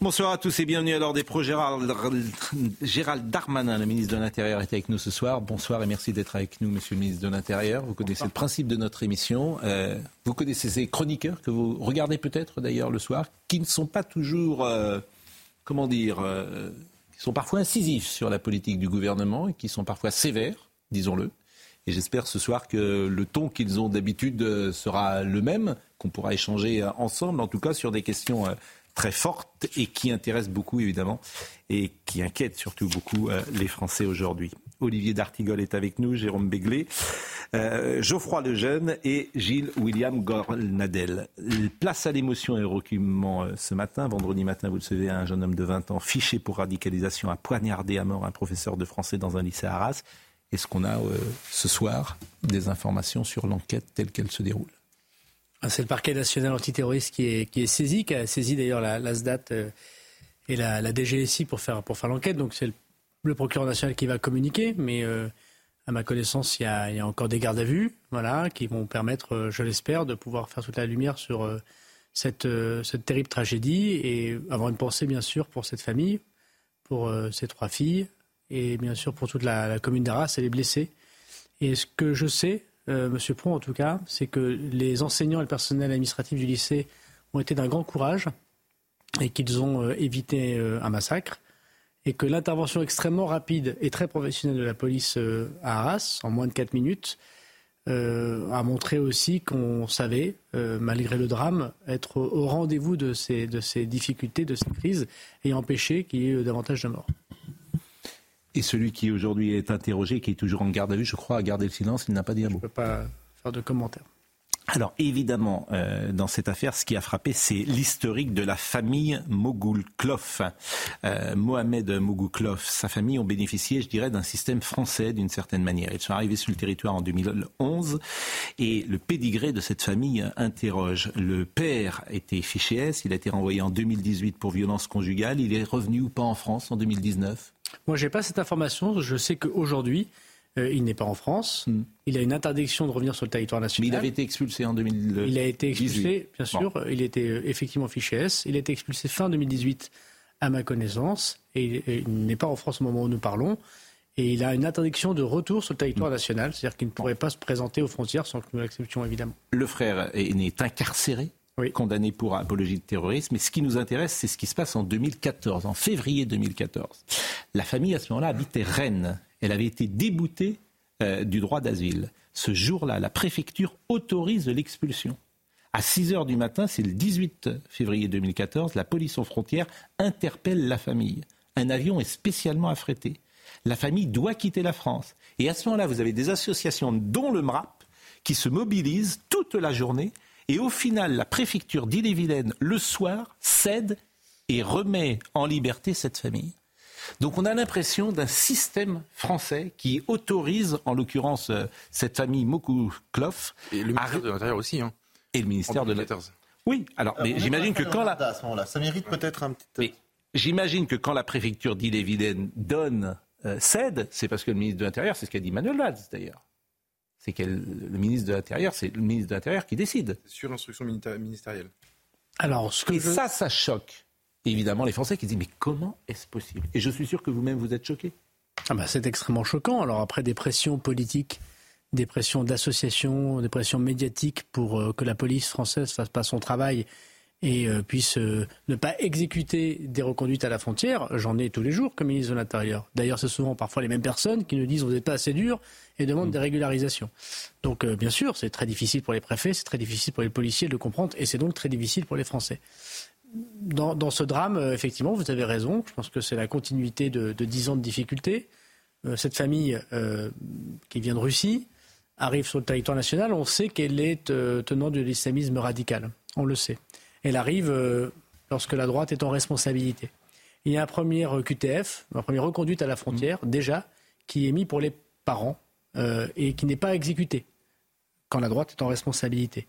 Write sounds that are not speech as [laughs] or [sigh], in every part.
Bonsoir à tous et bienvenue à l'heure des pros. Gérald, Gérald Darmanin, le ministre de l'Intérieur, est avec nous ce soir. Bonsoir et merci d'être avec nous, monsieur le ministre de l'Intérieur. Vous connaissez le principe de notre émission. Euh, vous connaissez ces chroniqueurs que vous regardez peut-être d'ailleurs le soir, qui ne sont pas toujours, euh, comment dire, euh, qui sont parfois incisifs sur la politique du gouvernement et qui sont parfois sévères, disons-le. Et j'espère ce soir que le ton qu'ils ont d'habitude sera le même, qu'on pourra échanger ensemble, en tout cas sur des questions très fortes et qui intéressent beaucoup évidemment et qui inquiètent surtout beaucoup les Français aujourd'hui. Olivier D'Artigol est avec nous, Jérôme Béglé, euh, Geoffroy Lejeune et Gilles William Gornadel. Place à l'émotion et au recueillement ce matin. Vendredi matin, vous le savez, un jeune homme de 20 ans fiché pour radicalisation a poignardé à mort un professeur de français dans un lycée à Arras. Est-ce qu'on a euh, ce soir des informations sur l'enquête telle qu'elle se déroule? C'est le parquet national antiterroriste qui est, qui est saisi, qui a saisi d'ailleurs la, SDAT euh, et la, DGSI pour faire, pour faire l'enquête. Donc c'est le, procureur national qui va communiquer, mais euh, à ma connaissance, il y, a, encore des gardes à vue voilà, qui vont permettre, euh, je l'espère, de pouvoir faire toute la lumière sur cette, cette terrible tragédie et avoir une pensée, bien sûr, pour cette famille, pour ces trois filles et bien sûr pour toute la, la commune d'Arras et les blessés. Et ce que je sais, euh, Monsieur Pron en tout cas, c'est que les enseignants et le personnel administratif du lycée ont été d'un grand courage et qu'ils ont euh, évité euh, un massacre et que l'intervention extrêmement rapide et très professionnelle de la police euh, à Arras, en moins de 4 minutes, a montré aussi qu'on savait, malgré le drame, être au- rendez-vous de ces, de ces difficultés, de ces crises, et empêcher qu'il y ait davantage de morts. Et celui qui aujourd'hui est interrogé, qui est toujours en garde à vue, je crois, a gardé le silence, il n'a pas dit un mot. Je ne peux pas faire de commentaires. Alors évidemment, euh, dans cette affaire, ce qui a frappé, c'est l'historique de la famille Mogoulklof. Euh, Mohamed Mogoulklof, sa famille ont bénéficié, je dirais, d'un système français d'une certaine manière. Ils sont arrivés sur le territoire en 2011 et le pédigré de cette famille interroge. Le père était fiché S, il a été renvoyé en 2018 pour violence conjugale. Il est revenu ou pas en France en 2019 Moi, j'ai pas cette information. Je sais qu'aujourd'hui, euh, il n'est pas en France. Hmm. Il a une interdiction de revenir sur le territoire Mais national. il avait été expulsé en 2018. Il a été expulsé, bien Bon. sûr. Il était euh, effectivement fiché S. Il a été expulsé fin 2018, à ma connaissance. Et il- n'est pas en France au moment où nous parlons. Et il a une interdiction de retour sur le territoire national. C'est-à-dire qu'il ne pourrait pas se présenter aux frontières sans que nous l'acceptions, évidemment. Le frère est incarcéré, Condamné pour apologie de terrorisme. Mais ce qui nous intéresse, c'est ce qui se passe en 2014, en février 2014. La famille, à ce moment-là, habitait Rennes. Elle avait été déboutée euh, du droit d'asile. Ce jour-là, la préfecture autorise l'expulsion. À 6 heures du matin, c'est le 18 février 2014, la police aux frontières interpelle la famille. Un avion est spécialement affrété. La famille doit quitter la France. Et à ce moment-là, vous avez des associations, dont le MRAP, qui se mobilisent toute la journée. Et au final, la préfecture d'Ille-et-Vilaine, le soir, cède et remet en liberté cette famille. Donc on a l'impression d'un système français qui autorise, en l'occurrence, euh, cette famille Mokouklof Et le ministère de l'Intérieur aussi, hein, et le ministère de. 2014. Oui, alors, mais j'imagine que quand la... à ce moment-là, ça mérite peut-être un petit. Mais j'imagine que quand la préfecture d'Ille-et-Vilaine donne, euh, cède, c'est parce que le ministre de l'Intérieur, c'est ce qu'a dit Manuel Valls d'ailleurs. C'est que le ministre de l'Intérieur, c'est le ministre de l'Intérieur qui décide. Sur instruction milita- ministérielle. Alors, ce que Et je... ça, ça choque évidemment les Français qui disent mais comment est-ce possible? Et je suis sûr que vous-même vous êtes choqués. Ah bah, c'est extrêmement choquant. Alors après des pressions politiques, des pressions d'associations, des pressions médiatiques pour euh, que la police française fasse pas son travail et euh, puisse euh, ne pas exécuter des reconduites à la frontière, j'en ai tous les jours comme ministre de l'Intérieur. D'ailleurs, c'est souvent parfois les mêmes personnes qui nous disent vous n'êtes pas assez dur et demandent des régularisations. Donc euh, bien sûr, c'est très difficile pour les préfets, c'est très difficile pour les policiers de le comprendre et c'est donc très difficile pour les Français. Dans, dans ce drame, euh, effectivement, vous avez raison. Je pense que c'est la continuité de, de 10 ans de difficultés. Cette famille qui vient de Russie arrive sur le territoire national. On sait qu'elle est tenante de l'islamisme radical. on le sait. Elle arrive euh, lorsque la droite est en responsabilité. Il y a un premier QTF, un premier reconduite à la frontière, Mm. déjà, qui est mis pour les parents euh, et qui n'est pas exécuté quand la droite est en responsabilité.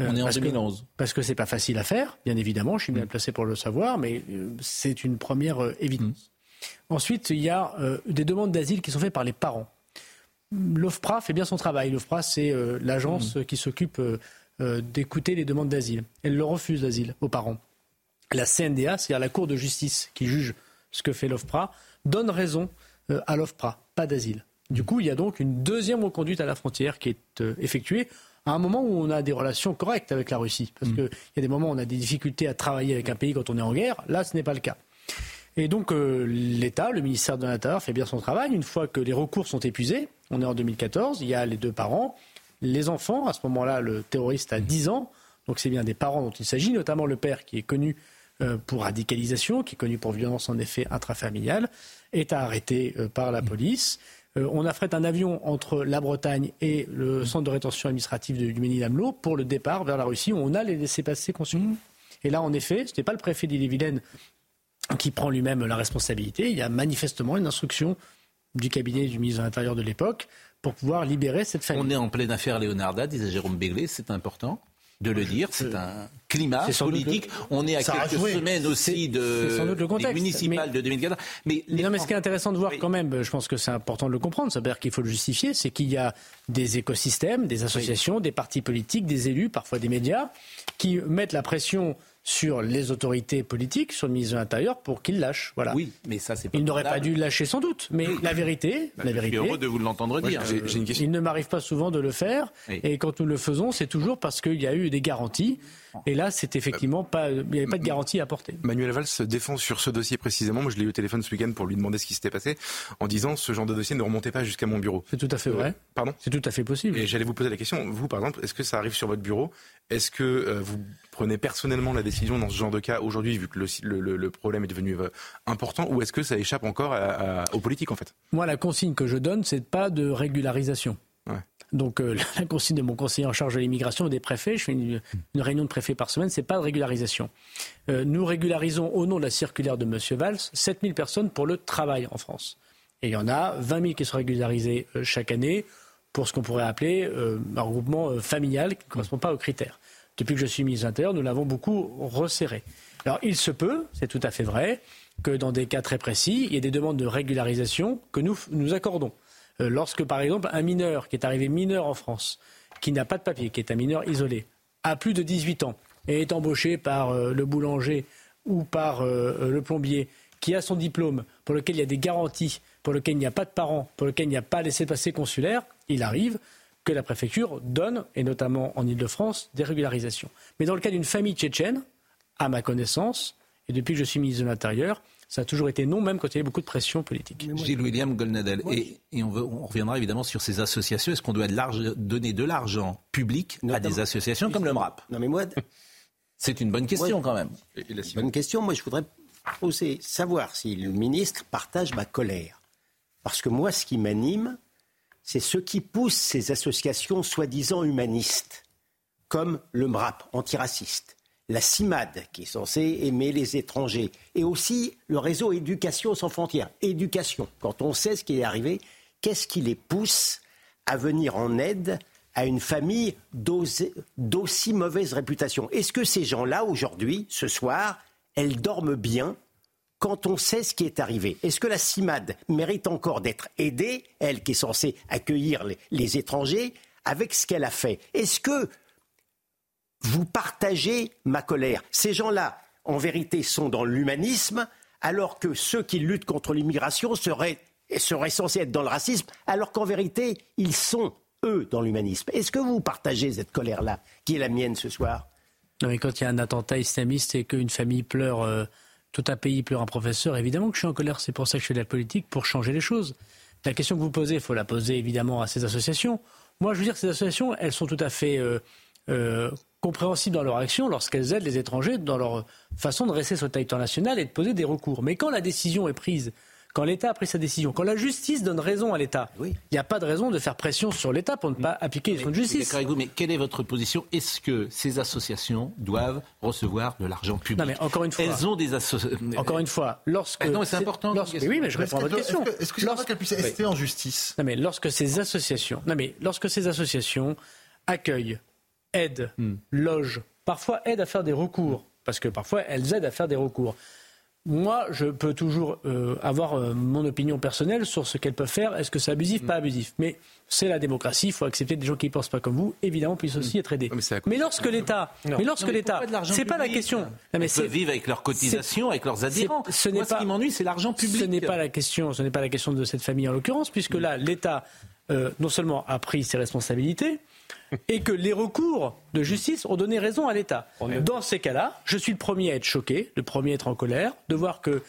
Euh, On est en parce que- 2011. parce que c'est pas facile à faire, bien évidemment, je suis bien placé pour le savoir, mais euh, c'est une première euh, évidence. Ensuite, il y a euh, des demandes d'asile qui sont faites par les parents. L'OFPRA fait bien son travail. L'OFPRA, c'est euh, l'agence qui s'occupe euh, d'écouter les demandes d'asile. Elle le refuse l'asile aux parents. La CNDA, c'est-à-dire la Cour de justice qui juge ce que fait l'OFPRA, donne raison euh, à l'OFPRA, pas d'asile. Du coup, il y a donc une deuxième reconduite à la frontière qui est euh, effectuée à un moment où on a des relations correctes avec la Russie. Parce qu'il y a des moments où on a des difficultés à travailler avec un pays quand on est en guerre. Là, ce n'est pas le cas. Et donc euh, l'État, le ministère de l'Intérieur fait bien son travail. Une fois que les recours sont épuisés, on est en 2014, il y a les deux parents, les enfants. À ce moment-là, le terroriste a 10 ans, donc c'est bien des parents dont il s'agit, notamment le père qui est connu euh, pour radicalisation, qui est connu pour violence en effet intrafamiliale, est arrêté euh, par la police. Euh, on affrète un avion entre la Bretagne et le centre de rétention administrative de- du Ménil-Amelot pour le départ vers la Russie où on a les laissés-passer consulaires. Et là, en effet, ce n'est pas le préfet d'Ille-et-Vilaine qui prend lui-même la responsabilité. Il y a manifestement une instruction du cabinet du ministre de l'Intérieur de l'époque pour pouvoir libérer cette famille. On est en pleine affaire Leonarda, disait Jérôme Béglé, c'est important de le dire. C'est un climat politique. On est à Ça quelques semaines aussi de c'est sans doute le contexte, des municipales mais- de 2014. Mais, les Non, mais ce qui est intéressant de voir Oui. quand même, je pense que c'est important de le comprendre, ça veut dire qu'il faut le justifier, c'est qu'il y a des écosystèmes, des associations, des partis politiques, des élus, parfois des médias, qui mettent la pression sur les autorités politiques, sur le ministre de l'Intérieur, pour qu'il lâche. Voilà. Oui, mais ça c'est pas. Il n'aurait pas dû le lâcher sans doute, mais la vérité, la Je suis vérité, heureux de vous l'entendre dire. J'ai j'ai une question. Il ne m'arrive pas souvent de le faire. Oui. Et quand nous le faisons, c'est toujours parce qu'il y a eu des garanties. Et là, c'est effectivement pas, il n'y avait pas de garantie à apporter. Manuel Valls se défend sur ce dossier précisément. Moi, je l'ai eu au téléphone ce week-end pour lui demander ce qui s'était passé, en disant ce genre de dossier ne remontait pas jusqu'à mon bureau. C'est tout à fait vrai. Pardon? C'est tout à fait possible. Et j'allais vous poser la question, vous par exemple, est-ce que ça arrive sur votre bureau? Est-ce que euh, vous prenez personnellement la décision dans ce genre de cas aujourd'hui, vu que le, le- le- le problème est devenu euh, important, ou est-ce que ça échappe encore à- à- aux politiques en fait? Moi, la consigne que je donne, c'est pas de régularisation. Donc, euh, [laughs] la consigne de mon conseiller en charge de l'immigration et des préfets, je fais une, réunion de préfets par semaine, c'est pas de régularisation. Euh, nous régularisons, au nom de la circulaire de M. Valls, 7000 personnes pour le travail en France. Et il y en a 20 000 qui sont régularisés euh, chaque année pour ce qu'on pourrait appeler un regroupement familial qui ne correspond pas aux critères. Depuis que je suis ministre de nous l'avons beaucoup resserré. Alors, il se peut, c'est tout à fait vrai, que dans des cas très précis, il y ait des demandes de régularisation que nous accordons. Euh, lorsque, par exemple, un mineur qui est arrivé mineur en France, qui n'a pas de papier, qui est un mineur isolé, a plus de 18 ans et est embauché par euh, le boulanger ou par euh, le plombier, qui a son diplôme, pour lequel il y a des garanties, pour lequel il n'y a pas de parents, pour lequel il n'y a pas laissé-passer consulaire, il arrive que la préfecture donne, et notamment en Ile-de-France, des régularisations. Mais dans le cas d'une famille tchétchène, à ma connaissance, et depuis que je suis ministre de l'Intérieur, ça a toujours été non, même quand il y avait beaucoup de pression politique. Gilles William Golnadel. Et, et on, veut- on reviendra évidemment sur ces associations. Est-ce qu'on doit de donner de l'argent public à des associations comme le MRAP Non mais moi, C'est une bonne question Ouais. quand même. C'est une question. Moi, je voudrais poser, savoir si le ministre partage ma colère. Parce que moi, ce qui m'anime, c'est ce qui pousse ces associations soi-disant humanistes, comme le MRAP, antiraciste, la CIMAD, qui est censée aimer les étrangers, et aussi le réseau Éducation sans frontières. Éducation, quand on sait ce qui est arrivé, qu'est-ce qui les pousse à venir en aide à une famille d'aussi mauvaise réputation? Est-ce que ces gens-là, aujourd'hui, ce soir, elles dorment bien quand on sait ce qui est arrivé? Est-ce que la CIMAD mérite encore d'être aidée, elle qui est censée accueillir les, les étrangers, avec ce qu'elle a fait? Est-ce que vous partagez ma colère Ces gens-là, en vérité, sont dans l'humanisme, alors que ceux qui luttent contre l'immigration seraient, seraient censés être dans le racisme, alors qu'en vérité, ils sont, eux, dans l'humanisme. Est-ce que vous partagez cette colère-là, qui est la mienne ce soir? Non, quand il y a un attentat islamiste et qu'une famille pleure, euh, tout un pays pleure un professeur, évidemment que je suis en colère. C'est pour ça que je fais de la politique, pour changer les choses. La question que vous posez, il faut la poser évidemment à ces associations. Moi, je veux dire, ces associations, elles sont tout à fait euh, euh, compréhensibles dans leur action lorsqu'elles aident les étrangers dans leur façon de rester sur le territoire national et de poser des recours. Mais quand la décision est prise, quand l'État a pris sa décision, quand la justice donne raison à l'État, il n'y a pas de raison de faire pression sur l'État pour ne pas appliquer les de justice. D'accord avec vous, mais quelle est votre position? Est-ce que ces associations doivent recevoir de l'argent public? Non, mais encore une fois. Elles ont des associations. Encore une fois, lorsque. Ah non, mais c'est important, lorsque- question. oui, mais je réponds à votre que- question. est-ce que- Est-ce que c'est normal qu'elle puisse rester en justice? Non, mais lorsque ces associations, non, mais lorsque ces associations accueillent, aident, Hmm. logent, parfois aident à faire des recours, parce que parfois elles aident à faire des recours. Moi, je peux toujours euh, avoir euh, mon opinion personnelle sur ce qu'elles peuvent faire. Est-ce que c'est abusif, Hmm. pas abusif Mais c'est la démocratie. Il faut accepter des gens qui ne pensent pas comme vous. Évidemment, puissent aussi être aidés. Ouais, mais lorsque l'État, mais lorsque l'État, c'est pas la question. Non, mais c'est- peuvent vivre avec leurs cotisations, avec leurs adhérents. c'est- ce n'est Moi, pas- ce qui m'ennuie, c'est l'argent public. ce n'est pas la question. Ce n'est pas la question de cette famille en l'occurrence, puisque là, l'État euh, non seulement a pris ses responsabilités et que les recours de justice ont donné raison à l'État. Dans ces cas-là, je suis le premier à être choqué, le premier à être en colère, de voir que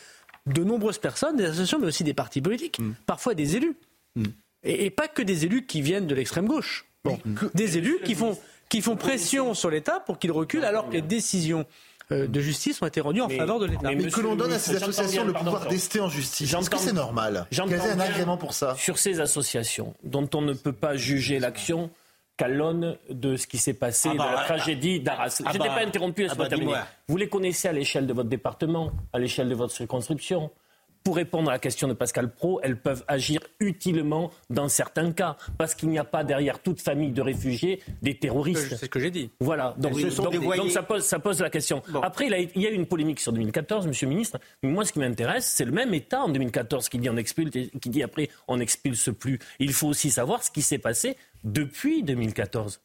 de nombreuses personnes, des associations, mais aussi des partis politiques, parfois des élus, et, et pas que des élus qui viennent de l'extrême gauche. Bon, des élus qui font qui font pression sur l'État pour qu'il recule, alors que les décisions euh, de justice ont été rendues en Mais- faveur de l'État. mais que l'on donne à ces associations bien, le pouvoir d'ester en justice. Est-ce que c'est normal? J'entends Quel est un agrément pour ça? Sur ces associations dont on ne peut pas juger l'action qu'à l'aune de ce qui s'est passé, Ah bah, de la ah, tragédie d'Arras. ah Je n'étais bah, pas interrompu, ah laisse-moi bah, terminer. Vous les connaissez à l'échelle de votre département, à l'échelle de votre circonscription. Pour répondre à la question de Pascal Pro, elles peuvent agir utilement dans certains cas, parce qu'il n'y a pas derrière toute famille de réfugiés des terroristes. C'est ce que j'ai dit. Voilà, donc, ça, pose, ça pose la question. Après, il, a- il y a eu une polémique sur 2014, Monsieur le Ministre, mais moi ce qui m'intéresse, c'est le même État en 2014 qui dit on expulse, et qui dit après on n'expulse plus. Il faut aussi savoir ce qui s'est passé depuis 2014.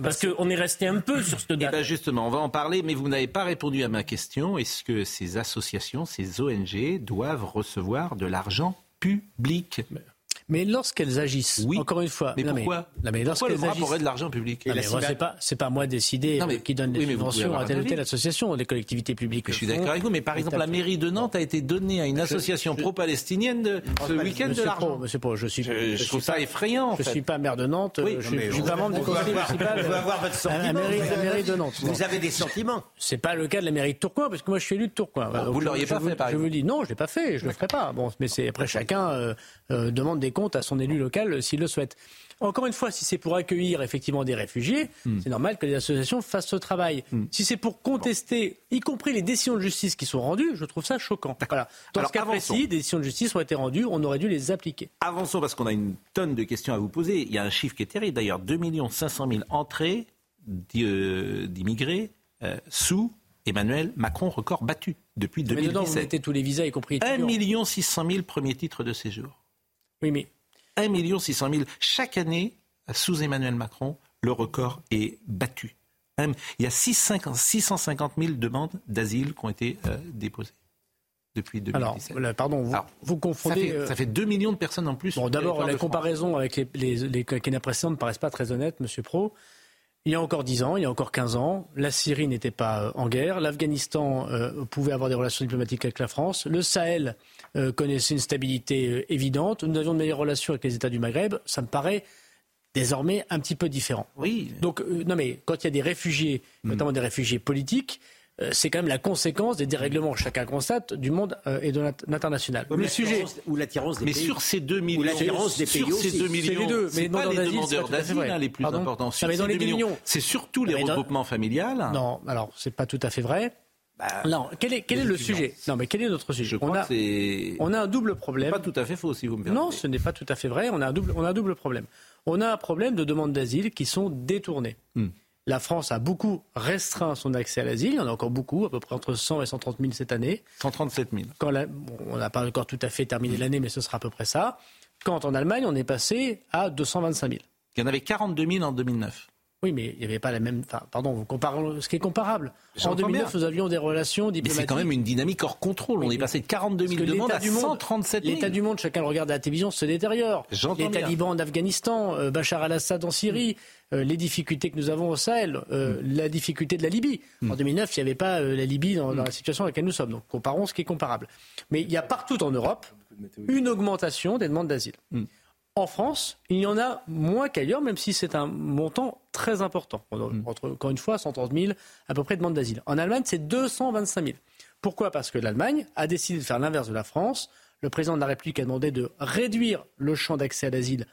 Parce qu'on est resté un peu sur cette Eh date. ben justement, on va en parler, mais vous n'avez pas répondu à ma question. Est-ce que ces associations, ces ONG doivent recevoir de l'argent public? Mais lorsqu'elles agissent, Oui. encore une fois, Mais non, pourquoi non, mais Pourquoi le agissent, aurait de l'argent public Non, mais moi, c'est pas, c'est pas à moi de décider Non, mais- euh, qui donne des oui, mais pouvez subventions à telle ou telle association. Les collectivités publiques. Je suis d'accord avec vous, mais par exemple, la mairie de Nantes a été donnée à une association pro-palestinienne ce week-end de l'argent. Monsieur Pro, je suis. Je, trouve ça pas- effrayant. Je fait. suis pas maire de Nantes. Euh, je non, suis, mais pas membre du conseil municipal. peut avoir votre sentiment, la avez- mairie de Nantes. Vous avez des sentiments. C'est pas le cas de la mairie de Tourcoing, parce que moi je suis élu de Tourcoing. Vous donc, l'auriez pas fait, par Je vous exemple dis non, je l'ai pas fait, je le ferai pas. Bon, mais c'est après chacun euh, euh, demande des comptes à son élu local euh, s'il le souhaite. Encore une fois, si c'est pour accueillir effectivement des réfugiés, Hmm. c'est normal que les associations fassent ce travail. Si c'est pour contester, y compris les décisions de justice qui sont rendues, je trouve ça choquant. Voilà. Dans Alors, ce cas avançons. précis, des décisions de justice ont été rendues, on aurait dû les appliquer. Avançons parce qu'on a une tonne de questions à vous poser. Il y a un chiffre qui est terrible d'ailleurs 2 500 000 entrées euh, d'immigrés euh, sous Emmanuel Macron, record battu depuis Mais dedans, vous 2017. mettez tous les visas, y compris 1 étudiants. 600 000 premiers titres de séjour. Oui, mais 1 600 000 chaque année sous Emmanuel Macron, le record est battu. Il y a 650 650 000 demandes d'asile qui ont été euh, déposées depuis 2017. alors, pardon, vous, Alors, vous ça, confondez. fait, euh, ça fait 2 millions de personnes en plus. Bon, d'abord, la de France. comparaison avec les, les, les quinquennats précédents ne paraissent pas très honnête, Monsieur Pro. Il y a encore 10 ans, il y a encore 15 ans, la Syrie n'était pas euh, en guerre, l'Afghanistan euh, pouvait avoir des relations diplomatiques avec la France, le Sahel euh, connaissait une stabilité euh, évidente, nous avions de meilleures relations avec les États du Maghreb, ça me paraît désormais un petit peu différent. Oui. Donc, non mais quand il y a des réfugiés, notamment des réfugiés politiques, c'est quand même la conséquence des dérèglements, chacun constate, du monde euh, et de l'int- l'international. Le sujet, Ou l'attirance des Mais pays. sur ces 2 millions, l'attirance des sur pays ces aussi. 2 C'est millions, les deux, mais c'est non, pas dans les demandeurs d'asile vrai. hein, les plus Pardon importants. Non, Sur mais ces dans les 2 deux millions, millions. c'est surtout les Non, mais dans- regroupements familiales. Non, alors c'est pas tout à fait vrai. non, quel est, quel est le sujet? Non, mais quel est notre sujet? Je crois on, a, on a un double problème. pas tout à fait faux, si vous me permettez. Non, ce n'est pas tout à fait vrai. On a un double, on a un double problème. On a un problème de demandes d'asile qui sont détournées. Hmm. La France a beaucoup restreint son accès à l'asile. Il y en a encore beaucoup, à peu près entre 100 et 130 000 cette année. 137 000. Quand la- bon, on n'a pas encore tout à fait terminé l'année, mais ce sera à peu près ça. Quand en Allemagne, on est passé à 225 000. Il y en avait 42 000 en 2009. Oui, mais il n'y avait pas la même. Enfin, pardon, vous comparez ce qui est comparable. En J'entends 2009, bien. nous avions des relations Mais diplomatiques. c'est quand même une dynamique hors contrôle. On est passé de 42 000 Parce que demandes l'état à du monde- 137 000. L'état du monde, chacun le regarde à la télévision, se détériore. Les talibans en Afghanistan, euh, Bachar al-Assad en Syrie, euh, les difficultés que nous avons au Sahel, euh, Mm. la difficulté de la Libye. En 2009, il n'y avait pas euh, la Libye dans, Mm. dans la situation dans laquelle nous sommes. Donc comparons ce qui est comparable. Mais il y a partout en Europe une augmentation des demandes d'asile. Mm. En France, il y en a moins qu'ailleurs, même si c'est un montant très important. Mm. entre, encore une fois, 130 000 à peu près de demandes d'asile. En Allemagne, c'est 225 000. Pourquoi? Parce que l'Allemagne a décidé de faire l'inverse de la France. le président de la République a demandé de réduire le champ d'accès à l'asile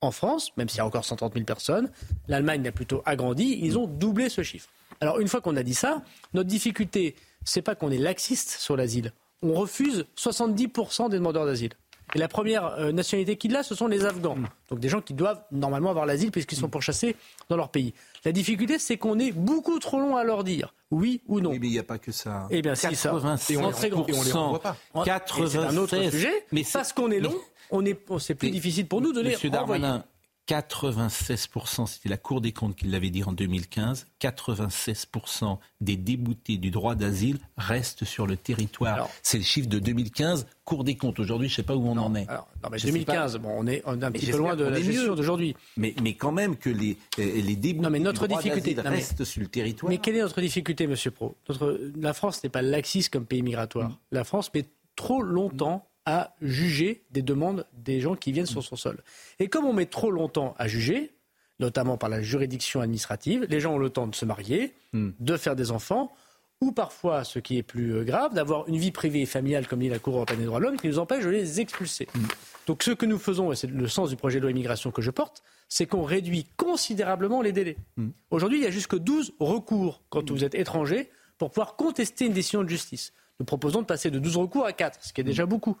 en France, même s'il y a encore 130 000 personnes. L'Allemagne a plutôt agrandi. Ils ont doublé ce chiffre. Alors, une fois qu'on a dit ça, notre difficulté, c'est pas qu'on est laxiste sur l'asile. On refuse 70% des demandeurs d'asile. Et la première euh, nationalité qu'il a, ce sont les Afghans. Donc des gens qui doivent normalement avoir l'asile puisqu'ils sont pourchassés dans leur pays. La difficulté, c'est qu'on est beaucoup trop long à leur dire oui ou non. Oui, mais il n'y a pas que ça. Eh bien, si, ça. Et on. Et on les renvoie pas. 96. C'est un autre sujet. Mais parce qu'on est long, on est, c'est plus difficile pour nous de les Monsieur renvoyer. Darmanin, 96%, c'était la Cour des comptes qui l'avait dit en 2015, 96% des déboutés du droit d'asile restent sur le territoire. C'est le chiffre de 2015, Cour des comptes. Aujourd'hui, je ne sais pas où on en est. Alors, non, mais 2015, bon, on est un petit peu loin de la gestion d'aujourd'hui. Mais, mais quand même que les, euh, les déboutés non, mais notre du droit difficulté restent sur le territoire. Mais quelle est notre difficulté, Monsieur Pro? Notre, La France n'est pas laxiste comme pays migratoire. Mm. La France met trop longtemps à juger des demandes des gens qui viennent sur son sol. Et comme on met trop longtemps à juger, notamment par la juridiction administrative, les gens ont le temps de se marier, hmm. de faire des enfants, ou parfois, ce qui est plus euh, grave, d'avoir une vie privée et familiale, comme dit la Cour européenne des droits de l'homme, qui nous empêche de les expulser. Hmm. Donc ce que nous faisons, et c'est le sens du projet de loi immigration que je porte, c'est qu'on réduit considérablement les délais. Hmm. Aujourd'hui, il y a jusque 12 recours quand vous êtes étranger pour pouvoir contester une décision de justice. Nous proposons de passer de 12 recours à 4, ce qui est déjà beaucoup.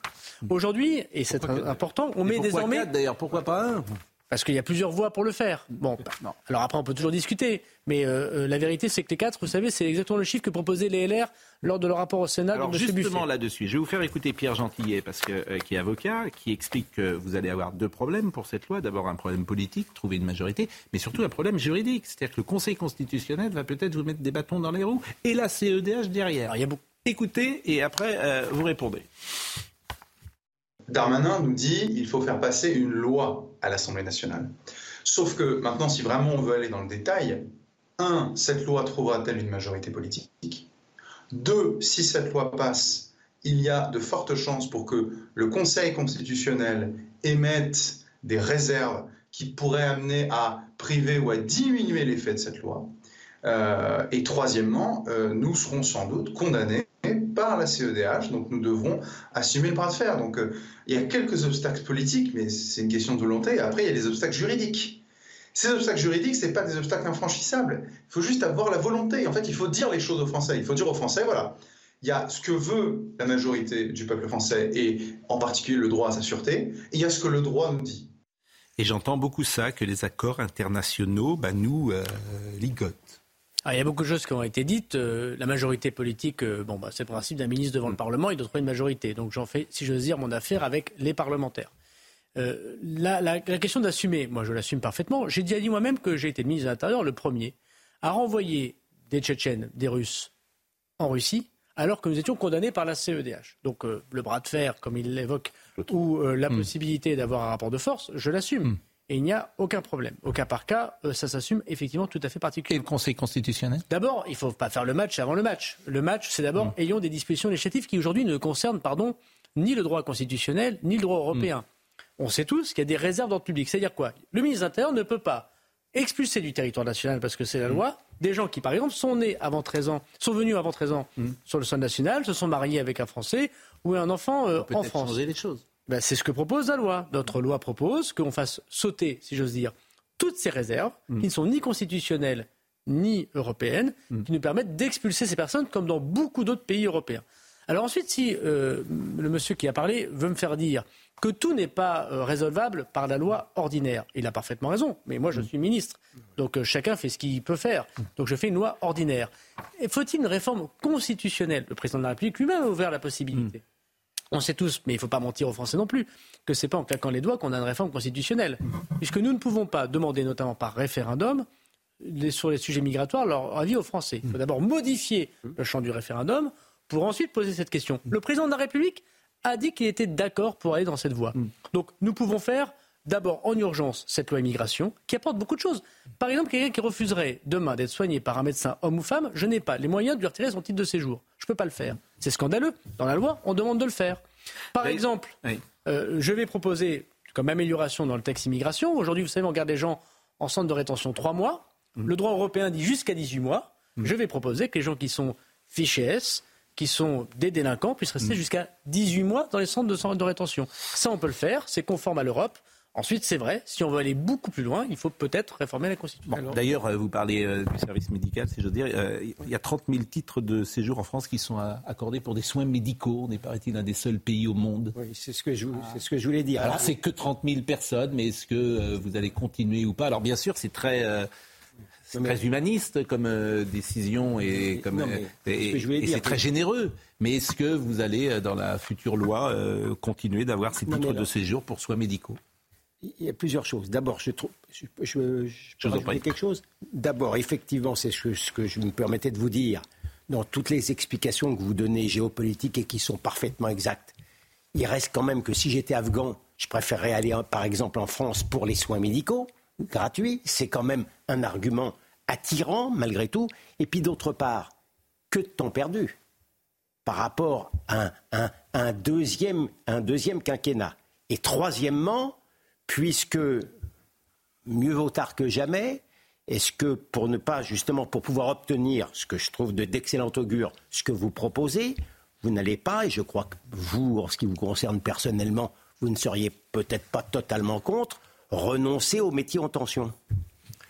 Aujourd'hui, et c'est important, on met désormais. 4 d'ailleurs Pourquoi pas un? Parce qu'il y a plusieurs voies pour le faire. Bon, non. alors après on peut toujours discuter, mais euh, euh, la vérité c'est que les quatre, vous savez, c'est exactement le chiffre que proposaient les LR lors de leur rapport au Sénat. Alors justement là-dessus, je vais vous faire écouter Pierre Gentillet, parce que euh, qui est avocat, qui explique que vous allez avoir deux problèmes pour cette loi. D'abord un problème politique, trouver une majorité, mais surtout un problème juridique, c'est-à-dire que le Conseil constitutionnel va peut-être vous mettre des bâtons dans les roues et la CEDH derrière. Alors, il y a beaucoup Écoutez et après, euh, vous répondez. Darmanin nous dit il faut faire passer une loi à l'Assemblée nationale. Sauf que maintenant, si vraiment on veut aller dans le détail, un, cette loi trouvera-t-elle une majorité politique? Deux, si cette loi passe, il y a de fortes chances pour que le Conseil constitutionnel émette des réserves qui pourraient amener à priver ou à diminuer l'effet de cette loi. Euh, et troisièmement, euh, nous serons sans doute condamnés par la CEDH, donc nous devrons assumer le bras de fer. Donc euh, il y a quelques obstacles politiques, mais c'est une question de volonté. Après, il y a les obstacles juridiques. Ces obstacles juridiques, ce pas des obstacles infranchissables. Il faut juste avoir la volonté. En fait, il faut dire les choses aux Français. Il faut dire aux Français, voilà, il y a ce que veut la majorité du peuple français, et en particulier le droit à sa sûreté, et il y a ce que le droit nous dit. Et j'entends beaucoup ça, que les accords internationaux bah, nous euh, ligotent. Ah, il y a beaucoup de choses qui ont été dites. Euh, la majorité politique, euh, bon, bah, c'est le principe d'un ministre devant le Parlement, il doit trouver une majorité. Donc j'en fais, si j'ose dire, mon affaire avec les parlementaires. Euh, la, question d'assumer, moi je l'assume parfaitement. J'ai déjà dit moi-même que j'ai été ministre de l'Intérieur le premier à renvoyer des Tchétchènes, des Russes en Russie, alors que nous étions condamnés par la CEDH. Donc le bras de fer, comme il l'évoque, ou la hmm. possibilité d'avoir un rapport de force, je l'assume. Hmm et il n'y a aucun problème. Au cas par cas, euh, ça s'assume effectivement tout à fait particulièrement. Et le Conseil constitutionnel? D'abord, il ne faut pas faire le match avant le match. Le match, c'est d'abord, mm. ayons des dispositions législatives qui aujourd'hui ne concernent, pardon, ni le droit constitutionnel, ni le droit européen. Mm. On sait tous qu'il y a des réserves d'ordre public. C'est-à-dire quoi? Le ministre de l'Intérieur ne peut pas expulser du territoire national parce que c'est la mm. loi des gens qui, par exemple, sont nés avant 13 ans, sont venus avant 13 ans sur le sol national, se sont mariés avec un Français ou un enfant euh, en France. changer les choses. Ben, c'est ce que propose la loi. Notre loi propose qu'on fasse sauter, si j'ose dire, toutes ces réserves mm. qui ne sont ni constitutionnelles ni européennes, mm. qui nous permettent d'expulser ces personnes comme dans beaucoup d'autres pays européens. Alors ensuite, si euh, le monsieur qui a parlé veut me faire dire que tout n'est pas euh, résolvable par la loi ordinaire, il a parfaitement raison. Mais moi, je mm. suis ministre, donc euh, chacun fait ce qu'il peut faire. Donc je fais une loi ordinaire. faut-il une réforme constitutionnelle? Le président de la République lui-même a ouvert la possibilité. On sait tous, mais il ne faut pas mentir aux Français non plus, que ce n'est pas en claquant les doigts qu'on a une réforme constitutionnelle. Puisque nous ne pouvons pas demander, notamment par référendum, sur les sujets migratoires, leur avis aux Français. Il faut d'abord modifier le champ du référendum pour ensuite poser cette question. Le président de la République a dit qu'il était d'accord pour aller dans cette voie. Donc nous pouvons faire d'abord en urgence cette loi immigration qui apporte beaucoup de choses. Par exemple, quelqu'un qui refuserait demain d'être soigné par un médecin homme ou femme, je n'ai pas les moyens de lui retirer son titre de séjour. Je ne peux pas le faire. C'est scandaleux. Dans la loi, on demande de le faire. Par exemple, euh, je vais proposer comme amélioration dans le texte immigration, aujourd'hui, vous savez, on garde les gens en centre de rétention trois mois. Mmh. Le droit européen dit jusqu'à 18 mois. Mmh. Je vais proposer que les gens qui sont fichés S, qui sont des délinquants puissent rester mm. jusqu'à 18 mois dans les centres de, de rétention. Ça, on peut le faire, c'est conforme à l'Europe. Ensuite, c'est vrai, si on veut aller beaucoup plus loin, il faut peut-être réformer la Constitution. D'ailleurs, euh, vous parlez euh, du service médical, si j'ose dire. Euh, il y a 30 000 titres de séjour en France qui sont accordés pour des soins médicaux. On est, paraît-il, un des seuls pays au monde. Oui, c'est ce, que je, ce que je voulais dire. Alors, c'est que 30 000 personnes, mais est-ce que vous allez continuer ou pas? Alors, bien sûr, c'est très... très humaniste comme décision et, comme, et c'est très généreux. Mais est-ce que vous allez, dans la future loi, continuer d'avoir ces titres de séjour pour soins médicaux? Il y a plusieurs choses. D'abord, je trouve, je, je, je, quelque chose. D'abord, effectivement, c'est ce, que je me permettais de vous dire dans toutes les explications que vous donnez géopolitiques et qui sont parfaitement exactes. Il reste quand même que si j'étais afghan, je préférerais aller, par exemple, en France pour les soins médicaux gratuits. C'est quand même un argument attirant, malgré tout. Et puis, d'autre part, que de temps perdu par rapport à un, deuxième, un deuxième quinquennat. Et troisièmement, puisque mieux vaut tard que jamais, est-ce que pour ne pas, justement, pour pouvoir obtenir ce que je trouve d'excellent augure, ce que vous proposez, vous n'allez pas, et je crois que vous, en ce qui vous concerne personnellement, vous ne seriez peut-être pas totalement contre, renoncer au métier en tension?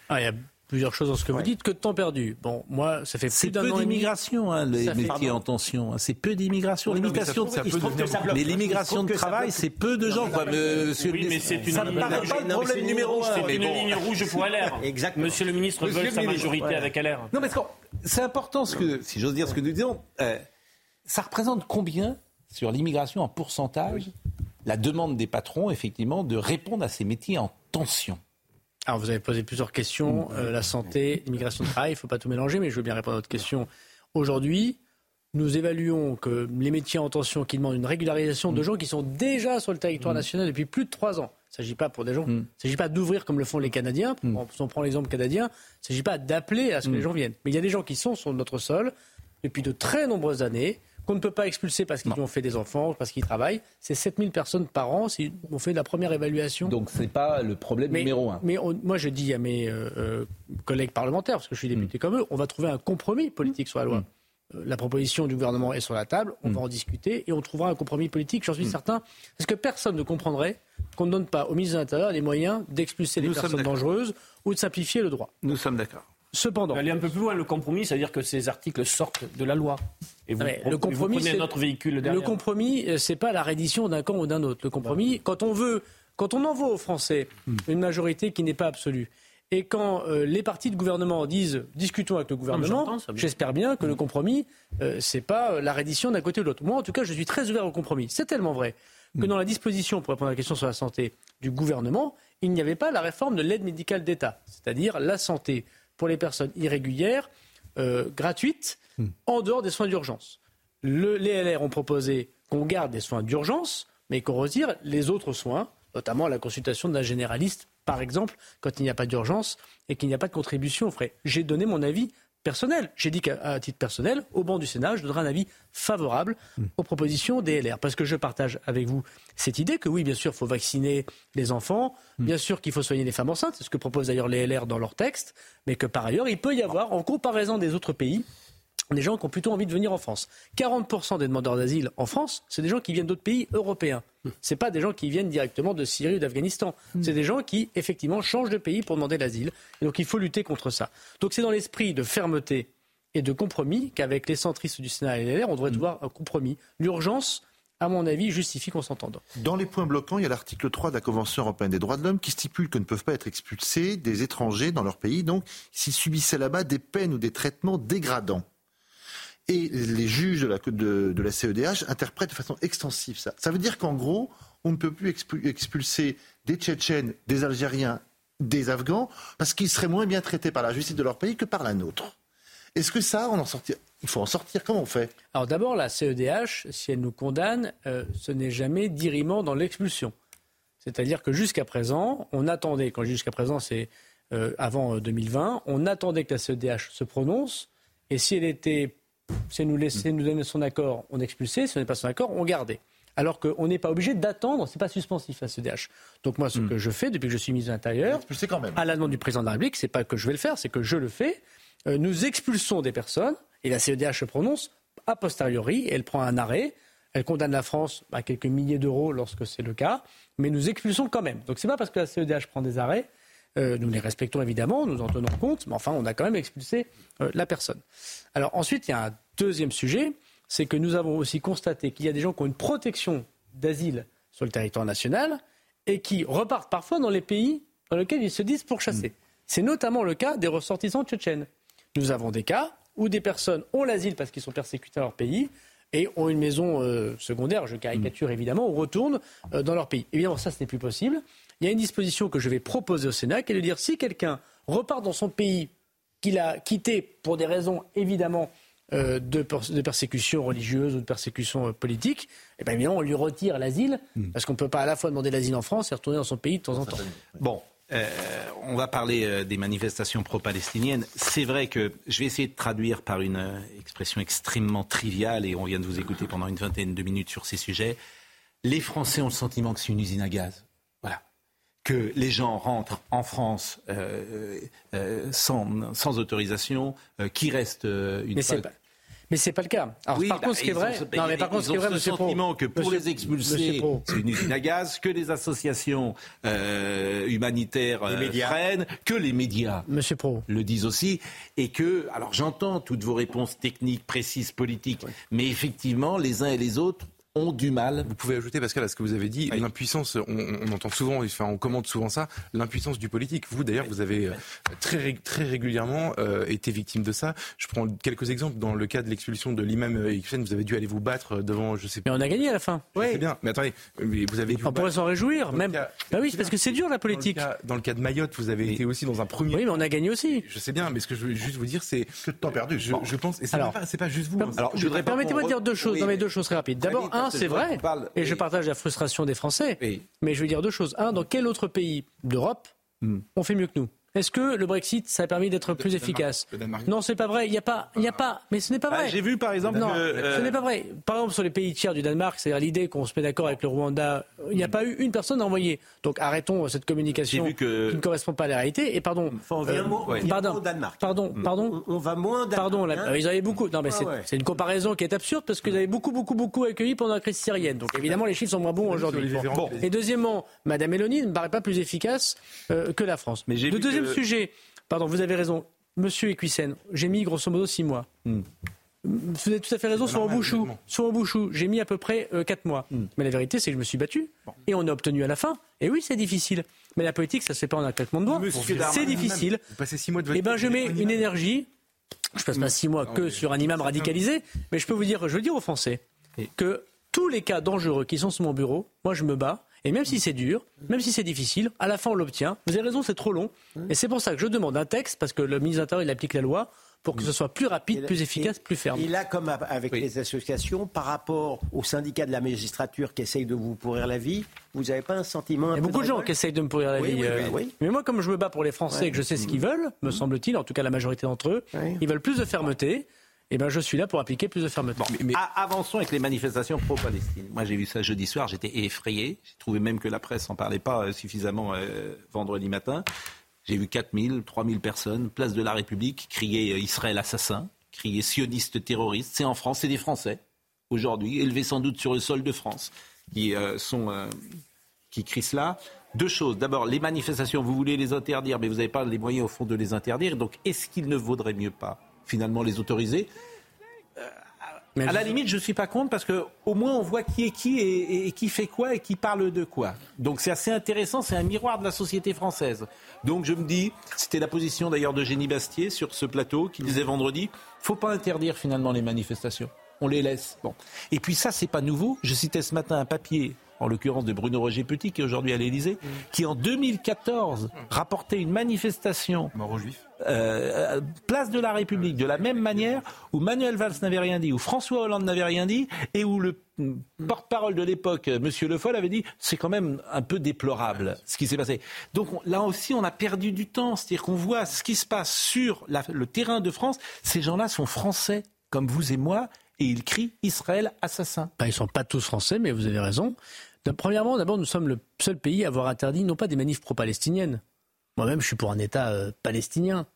Ah, plusieurs choses dans ce que vous dites. Que de temps perdu. Bon, moi, ça fait plus d'un an d'immigration, hein, les métiers en tension. Hein. C'est peu d'immigration. L'immigration, de... mais l'immigration de travail, c'est peu de gens. Quoi, monsieur oui, mais c'est une ça ligne... paraît pas le problème numéro un. C'est une ligne rouge pour LR. Exactement. Monsieur le ministre veut sa majorité avec LR. Non, mais c'est important ce que, si j'ose dire ce que nous disons. Euh, ça représente combien sur l'immigration en pourcentage la demande des patrons, effectivement, de répondre à ces métiers en tension? Alors, vous avez posé plusieurs questions. Euh, la santé, l'immigration de travail, il ne faut pas tout mélanger, mais je veux bien répondre à votre question. Aujourd'hui, nous évaluons que les métiers en tension qui demandent une régularisation de mm. gens qui sont déjà sur le territoire mm. national depuis plus de trois ans. Il ne s'agit pas pour des gens, mm. il s'agit pas d'ouvrir comme le font les Canadiens. Si on prend l'exemple canadien, il ne s'agit pas d'appeler à ce que les gens viennent. Mais il y a des gens qui sont sur notre sol depuis de très nombreuses années, qu'on ne peut pas expulser parce qu'ils ont fait des enfants, parce qu'ils travaillent. C'est 7000 personnes par an si on fait la première évaluation. Donc ce n'est pas le problème numéro un. Mais moi je dis à mes euh, euh, collègues parlementaires, parce que je suis député mm. comme eux, on va trouver un compromis politique sur la loi. Mm. Euh, la proposition du gouvernement est sur la table, on mm. va en discuter et on trouvera un compromis politique, j'en suis certain, parce que personne ne comprendrait qu'on ne donne pas au ministre de l'Intérieur les moyens d'expulser les personnes dangereuses ou de simplifier le droit. Nous sommes d'accord. Cependant. Aller un peu plus loin, le compromis, c'est-à-dire que ces articles sortent de la loi. Et vous, ah, le compromis, notre véhicule derrière. Le compromis, euh, c'est pas la reddition d'un camp ou d'un autre. Le compromis, quand on veut, quand on envoie aux Français hmm. une majorité qui n'est pas absolue, et quand euh, les partis de gouvernement disent discutons avec le gouvernement, j'espère bien que le hmm. compromis, euh, c'est pas la reddition d'un côté ou de l'autre. Moi, en tout cas, je suis très ouvert au compromis. C'est tellement vrai que hmm. dans la disposition, pour répondre à la question sur la santé du gouvernement, il n'y avait pas la réforme de l'aide médicale d'État, c'est-à-dire la santé pour les personnes irrégulières euh, gratuites hmm. en dehors des soins d'urgence. les LR ont proposé qu'on garde des soins d'urgence, mais qu'on retire les autres soins, notamment la consultation d'un généraliste, par exemple, quand il n'y a pas d'urgence et qu'il n'y a pas de contribution aux frais. J'ai donné mon avis personnel. J'ai dit qu'à titre personnel, au banc du Sénat, je donnerai un avis favorable aux propositions des LR. Parce que je partage avec vous cette idée que oui, bien sûr, il faut vacciner les enfants, bien sûr qu'il faut soigner les femmes enceintes, c'est ce que proposent d'ailleurs les LR dans leur texte, mais que par ailleurs, il peut y avoir, en comparaison des autres pays, des gens qui ont plutôt envie de venir en France. 40% des demandeurs d'asile en France, c'est des gens qui viennent d'autres pays européens. Ce pas des gens qui viennent directement de Syrie ou d'Afghanistan. C'est des gens qui, effectivement, changent de pays pour demander l'asile. Et donc, il faut lutter contre ça. Donc, c'est dans l'esprit de fermeté et de compromis qu'avec les centristes du Sénat et LR, on devrait voir un compromis. L'urgence, à mon avis, justifie qu'on s'entende. Dans les points bloquants, il y a l'article 3 de la Convention européenne des droits de l'homme qui stipule que ne peuvent pas être expulsés des étrangers dans leur pays, donc s'ils subissaient là-bas des peines ou des traitements dégradants. Et les juges de la, CEDH interprètent de façon extensive ça. Ça veut dire qu'en gros, on ne peut plus expulser des Tchétchènes, des Algériens, des Afghans, parce qu'ils seraient moins bien traités par la justice de leur pays que par la nôtre. Est-ce que ça, on en sortir Il faut en sortir. Comment on fait? Alors d'abord, la CEDH, si elle nous condamne, euh, ce n'est jamais diriment dans l'expulsion. C'est-à-dire que jusqu'à présent, on attendait, quand jusqu'à présent, c'est euh, avant 2020, euh, on attendait que la CEDH se prononce, et si elle était si elle nous laissait nous donner son accord, on expulsait. Si on n'est pas son accord, on gardait. Alors qu'on n'est pas obligé d'attendre, c'est pas suspensif à CEDH. Donc moi, ce hmm. que je fais depuis que je suis ministre de l'Intérieur, à la demande du président de la République, c'est pas que je vais le faire, c'est que je le fais. Euh, nous expulsons des personnes et la CEDH se prononce a posteriori, et elle prend un arrêt. Elle condamne la France à quelques milliers d'euros lorsque c'est le cas, mais nous expulsons quand même. Donc c'est pas parce que la CEDH prend des arrêts, euh, nous les respectons évidemment, nous en tenons compte, mais enfin on a quand même expulsé euh, la personne. Alors ensuite, il y a un deuxième sujet, c'est que nous avons aussi constaté qu'il y a des gens qui ont une protection d'asile sur le territoire national et qui repartent parfois dans les pays dans lesquels ils se disent pourchassés. C'est notamment le cas des ressortissants tchétchènes. Nous avons des cas où des personnes ont l'asile parce qu'ils sont persécutés dans leur pays et ont une maison euh, secondaire, je caricature évidemment, ou retournent euh, dans leur pays. Évidemment, ça, ce n'est plus possible. Il y a une disposition que je vais proposer au Sénat qui est de dire si quelqu'un repart dans son pays qu'il a quitté pour des raisons évidemment euh, de, per- de persécution religieuse ou de persécution euh, politique, eh bien évidemment, on lui retire l'asile, parce qu'on ne peut pas à la fois demander l'asile en France et retourner dans son pays de temps en temps. Bon, euh, on va parler euh, des manifestations pro-palestiniennes. C'est vrai que je vais essayer de traduire par une euh, expression extrêmement triviale, et on vient de vous écouter pendant une vingtaine de minutes sur ces sujets. Les Français ont le sentiment que c'est une usine à gaz. Que les gens rentrent en France euh, euh, sans, sans autorisation, euh, qui restent euh, une Mais c'est pas. Mais c'est pas le cas. Alors, Oui, par bah, contre, ce qui est vrai, ont- non, mais par ils contre, ce qui est ont vrai, ce Monsieur Pro, sentiment que pour Monsieur- les Pro. c'est une usine à gaz, que les associations euh, humanitaires euh, freinent, que les médias Monsieur Pro. le disent aussi, et que, alors j'entends toutes vos réponses techniques, précises, politiques, mais effectivement, les uns et les autres ont du mal. Vous pouvez ajouter, Pascal, à ce que vous avez dit, Oui. l'impuissance, on, on entend souvent, enfin, on commente souvent ça, l'impuissance du politique. Vous, d'ailleurs, vous avez euh, très, ré- très régulièrement euh, été victime de ça. Je prends quelques exemples. Dans le cas de l'expulsion de l'imam Hussein, vous avez dû aller vous battre devant, je sais Mais pas. on a gagné à la fin. C'est bien, mais attendez, mais vous avez dû On pourrait s'en réjouir, même. cas- Bah oui, c'est parce que c'est dur la politique. Dans le, cas, dans le cas de Mayotte, vous avez été aussi dans un premier. Oui, mais on a gagné aussi. Je sais bien, mais ce que je veux juste vous dire, c'est. Que de temps perdu. Je, je pense, et c'est Alors- pas, c'est pas juste vous. hein, Alors, je voudrais Permettez-moi de dire deux choses. oui, non, mais mais- deux choses très rapides. D'abord, un, c'est vrai, parle- et je partage la frustration des Français. Mais je veux dire deux choses. Un, dans quel autre pays d'Europe Hmm. on fait mieux que nous? Est-ce que le Brexit, ça a permis d'être plus Danemark. efficace Le Danemark. Non, c'est pas vrai. Il n'y a pas, il y a pas. Mais ce n'est pas Ah, vrai. J'ai vu par exemple Non, euh, ce n'est pas vrai. Par exemple, sur les pays tiers du Danemark, c'est-à-dire l'idée qu'on se met d'accord avec le Rwanda, il n'y a pas eu une personne à envoyer. Donc arrêtons cette communication J'ai vu que- qui ne correspond pas à la réalité. Et pardon. Enfin, on vient, euh, moins- pardon, au Danemark. Pardon, pardon. On, on va moins Danemark. Pardon, la- hein. euh, ils avaient beaucoup. Non, mais Ah c'est ouais. une comparaison qui est absurde parce qu'ils avaient beaucoup, beaucoup, beaucoup accueilli pendant la crise syrienne. Donc évidemment, les chiffres sont moins bons aujourd'hui. Bon. Et deuxièmement, Madame Mélanie ne me paraît pas plus efficace euh, que la France. Mais vu deuxième que- sujet, pardon, vous avez raison, Monsieur Equissen, j'ai mis grosso modo six mois. Hmm. Vous avez tout à fait raison sur honnêtement. Sur Ombouchou, j'ai mis à peu près euh, quatre mois. Hmm. Mais la vérité, c'est que je me suis battu. Et on a obtenu à la fin. Et oui, c'est difficile. Mais la politique, ça se fait pas en un claquement de doigts. C'est difficile. Vous passez six mois de votre Eh ben, je mets une imam. énergie. Je passe pas six mois que sur un imam radicalisé, mais je peux vous dire, je veux dire aux Français que tous les cas dangereux qui sont sur mon bureau, moi je me bats. Et même si c'est dur, même si c'est difficile, à la fin on l'obtient. Vous avez raison, c'est trop long. Et c'est pour ça que je demande un texte, parce que le ministre de l'Intérieur, il applique la loi, pour que ce soit plus rapide, plus efficace, plus ferme. Et là, comme av- avec les associations, par rapport aux syndicats de la magistrature qui essayent de vous pourrir la vie, vous n'avez pas un sentiment un Il y a beaucoup de gens qui essayent de me pourrir la Oui, vie. oui, euh, oui. Mais moi, comme je me bats pour les Français et que je sais ce qu'ils veulent, me semble-t-il, en tout cas la majorité d'entre eux, ils veulent plus de fermeté. Et ben, je suis là pour appliquer plus de fermeté. A- avançons avec les manifestations pro-Palestine. Moi, j'ai vu ça jeudi soir, j'étais effrayé. J'ai trouvé même que la presse n'en parlait pas euh, suffisamment euh, vendredi matin. J'ai vu 4000, 3000 personnes, place de la République, crier euh, Israël assassin, crier sioniste terroriste. C'est en France, c'est des Français, aujourd'hui, élevés sans doute sur le sol de France, qui euh, sont. euh, qui crient cela. Deux choses. D'abord, les manifestations, vous voulez les interdire, mais vous n'avez pas les moyens, au fond, de les interdire. Donc, est-ce qu'il ne vaudrait mieux pas, finalement, les autoriser Mais à la limite, je suis pas contre parce que au moins on voit qui est qui et, et- et qui fait quoi et qui parle de quoi. Donc c'est assez intéressant, c'est un miroir de la société française. Donc je me dis, c'était la position d'ailleurs de Génie Bastier sur ce plateau qui disait vendredi, faut pas interdire finalement les manifestations. On les laisse. Bon. Et puis ça, c'est pas nouveau. Je citais ce matin un papier, en l'occurrence de Bruno Roger Petit, qui est aujourd'hui à l'Élysée, qui en 2014 rapportait une manifestation Mort aux juifs. Euh, place de la République, de la même manière où Manuel Valls n'avait rien dit, où François Hollande n'avait rien dit, et où le mm, porte-parole de l'époque, euh, Monsieur Le Foll, avait dit c'est quand même un peu déplorable ce qui s'est passé. Donc on- là aussi, on a perdu du temps, c'est-à-dire qu'on voit ce qui se passe sur le terrain de France. Ces gens-là sont français, comme vous et moi, et ils crient Israël assassin. Bah, ils ne sont pas tous français, mais vous avez raison. Premièrement, d'abord, nous sommes le seul pays à avoir interdit non pas des manifs pro-palestiniennes. Moi-même, je suis pour un État euh, palestinien.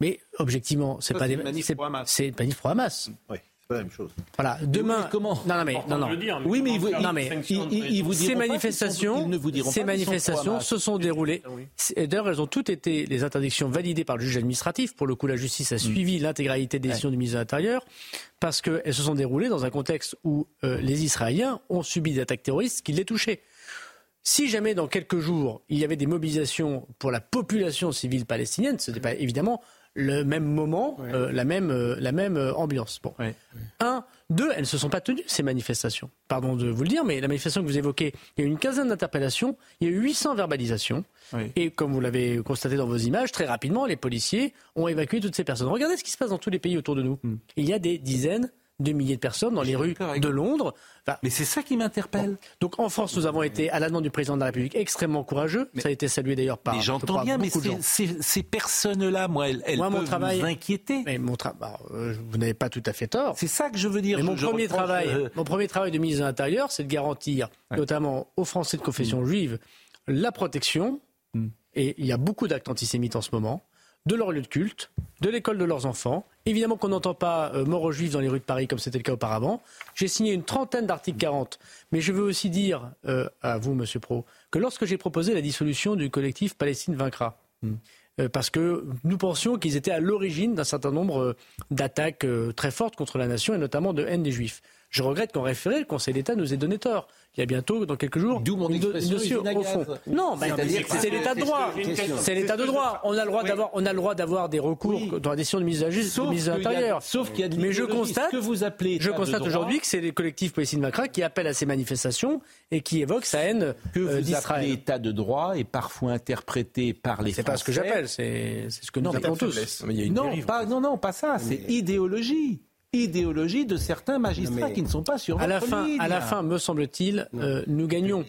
Mais objectivement, c'est pas c'est des une manif c'est- pro-Hamas. C'est une manif pro-Hamas. Oui. pas la même chose. Voilà, demain. Oui, comment Non, non, mais, non, non. le dire, mais Oui, mais comment il- faire non, mais la distinction il- il- il vous Ces manifestations, sont- ils ne vous diront ces pas manifestations se sont déroulées. D'ailleurs, elles ont toutes été les interdictions validées par le juge administratif. Pour le coup, la justice a suivi l'intégralité des décisions du ministre de l'Intérieur parce qu'elles se sont déroulées dans un contexte où euh, les Israéliens ont subi des attaques terroristes qui les touchaient. Si jamais dans quelques jours il y avait des mobilisations pour la population civile palestinienne, ce n'est pas évidemment le même moment, euh, la même, euh, la même euh, ambiance. Bon. Ouais. Un, deux, elles ne se sont pas tenues, ces manifestations. Pardon de vous le dire, mais la manifestation que vous évoquez, il y a eu une quinzaine d'interpellations, il y a eu 800 verbalisations. Et comme vous l'avez constaté dans vos images, très rapidement, les policiers ont évacué toutes ces personnes. Regardez ce qui se passe dans tous les pays autour de nous. Il y a des dizaines de milliers de personnes dans les rues de. Londres. Enfin, Mais c'est ça qui m'interpelle. donc en France, nous avons été, à la demande du président de la République, extrêmement courageux. Ça a été salué d'ailleurs par Mais je j'entends bien, mais ces, personnes-là, moi, elles, elles Moi, mon peuvent travail- vous inquiéter. Mais mon tra- bah, euh, vous n'avez pas tout à fait tort. C'est ça que je veux dire. Mais mon Je- premier travail, euh, mon premier travail de ministre de l'Intérieur, c'est de garantir, notamment aux Français de confession juive, la protection. Mm. Et il y a beaucoup d'actes antisémites en ce moment, de leur lieu de culte, de l'école de leurs enfants. Évidemment qu'on n'entend pas euh, mort aux juifs dans les rues de Paris comme c'était le cas auparavant. J'ai signé une trentaine d'articles 40. Mais je veux aussi dire euh, à vous, Monsieur Pro, que lorsque j'ai proposé la dissolution du collectif Palestine vaincra, euh, parce que nous pensions qu'ils étaient à l'origine d'un certain nombre d'attaques très fortes contre la nation et notamment de haine des juifs. Je regrette qu'en référé, le Conseil d'État nous ait donné tort. Il y a bientôt, dans quelques jours, D'où mon dossier à au fond. Non, bah, c'est l'état de droit. C'est l'état de droit. On a le droit d'avoir, on a le droit d'avoir des recours dans la décision de ministre de la Justice, Sauf de y a- l'Intérieur. sauf qu'il y a de Mais je constate, Ce que vous appelez je de constate aujourd'hui que c'est les collectifs Palestine Macra qui appellent à ces manifestations et qui évoquent sa haine que euh, vous appelez d'Israël. état de droit est parfois interprété par les C'est pas ce que j'appelle, c'est ce que nous Non, appelons de tous. faiblesse. Mais il y a une Non, pas, non, non, pas ça. C'est idéologie. Idéologie de certains magistrats qui ne sont pas sur À la fin, ligne. à la fin, me semble-t-il, euh, nous gagnons.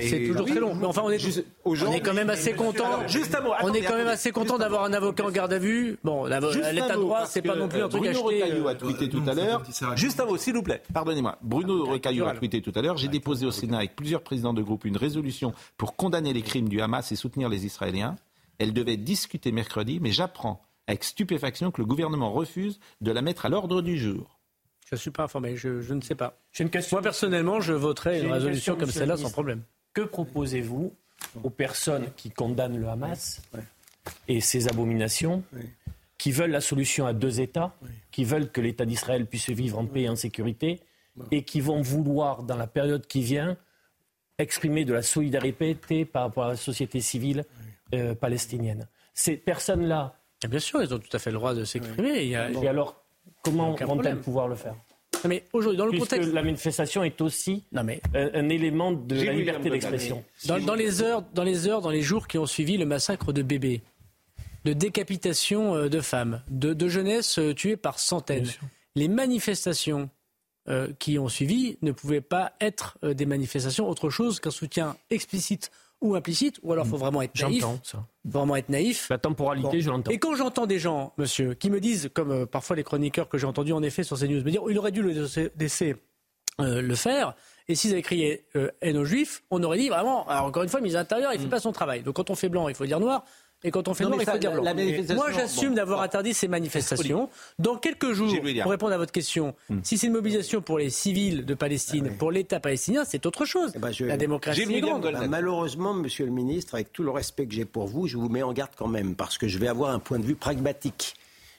C'est toujours très long. Mais enfin, on est, on est quand même assez content. Juste un mot, On est quand même assez content d'avoir un avocat en garde à vue. Bon, l'état de droit, c'est pas non plus un euh, truc Bruno acheté. Retailleau a euh, tweeté tout à l'heure. Juste un mot, s'il vous plaît. Pardonnez-moi. Bruno Retailleau a tweeté tout à l'heure. J'ai déposé au Sénat avec plusieurs présidents de groupe une résolution pour condamner les crimes du Hamas et soutenir les Israéliens. Elle devait être discutée mercredi, mais j'apprends avec stupéfaction que le gouvernement refuse de la mettre à l'ordre du jour. Je ne suis pas informé, je, je ne sais pas. J'ai une question. Moi, personnellement, je voterai une une résolution question, comme celle-là le sans problème. Que proposez-vous aux personnes qui condamnent le Hamas et ses abominations, qui veulent la solution à deux États, qui veulent que l'État d'Israël puisse vivre en paix et en sécurité, et qui vont vouloir, dans la période qui vient, exprimer de la solidarité par rapport à la société civile euh, palestinienne Ces personnes-là, Et bien sûr, ils ont tout à fait le droit de s'exprimer. Et alors, comment vont-elles pouvoir le faire? Non, mais aujourd'hui, dans le Puisque contexte. la manifestation est aussi Non, mais un, un élément de J'ai la liberté d'expression. Dans, dans les heures, dans les heures, dans les jours qui ont suivi le massacre de bébés, de décapitation euh, de femmes, de, de jeunesse euh, tuée par centaines, les manifestations euh, qui ont suivi ne pouvaient pas être euh, des manifestations autre chose qu'un soutien explicite ou implicite, ou alors il faut vraiment être naïf. Ça. Vraiment être naïf. La temporalité, Bon. je l'entends. Et quand j'entends des gens, monsieur, qui me disent, comme euh, parfois les chroniqueurs que j'ai entendus en effet sur CNews, me dire, oh, il aurait dû le laisser euh, le faire, et s'ils avaient crié euh, haine aux juifs, on aurait dit vraiment, alors encore une fois, ministre de l'Intérieur, il ne fait pas son travail. Donc quand on fait blanc, il faut dire noir. Et quand on fait Non, noir, il faut dire blanc. Moi, j'assume bon, d'avoir bon. interdit ces manifestations. Dans quelques jours, pour répondre à votre question, si c'est une mobilisation pour les civils de Palestine, pour l'État palestinien, c'est autre chose. Eh ben, je- La démocratie est grande. Bah, malheureusement, monsieur le ministre, avec tout le respect que j'ai pour vous, je vous mets en garde quand même, parce que je vais avoir un point de vue pragmatique,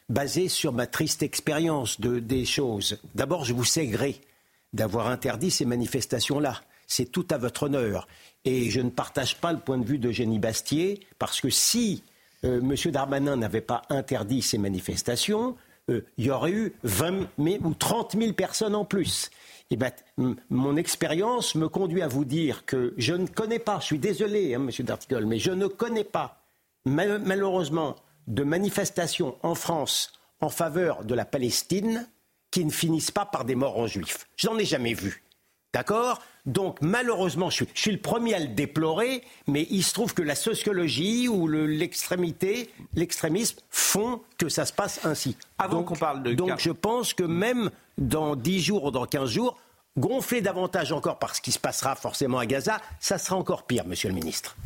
basé sur ma triste expérience de, des choses. D'abord, je vous sais gré d'avoir interdit ces manifestations-là. C'est tout à votre honneur. Et je ne partage pas le point de vue d'Eugénie Bastier, parce que si euh, M. Darmanin n'avait pas interdit ces manifestations, euh, il y aurait eu 20 000 ou 30 000 personnes en plus. Eh ben, mon expérience me conduit à vous dire que je ne connais pas, je suis désolé, hein, Monsieur Dartigol, mais je ne connais pas, mal- malheureusement, de manifestations en France en faveur de la Palestine qui ne finissent pas par des morts en juifs. Je n'en ai jamais vu. D'accord? Donc malheureusement, je suis, je suis le premier à le déplorer, mais il se trouve que la sociologie ou le- l'extrémité, l'extrémisme font que ça se passe ainsi. Avant donc, qu'on parle de donc cas- je pense que même dans 10 jours ou dans 15 jours, gonfler davantage encore par ce qui se passera forcément à Gaza, ça sera encore pire, monsieur le ministre.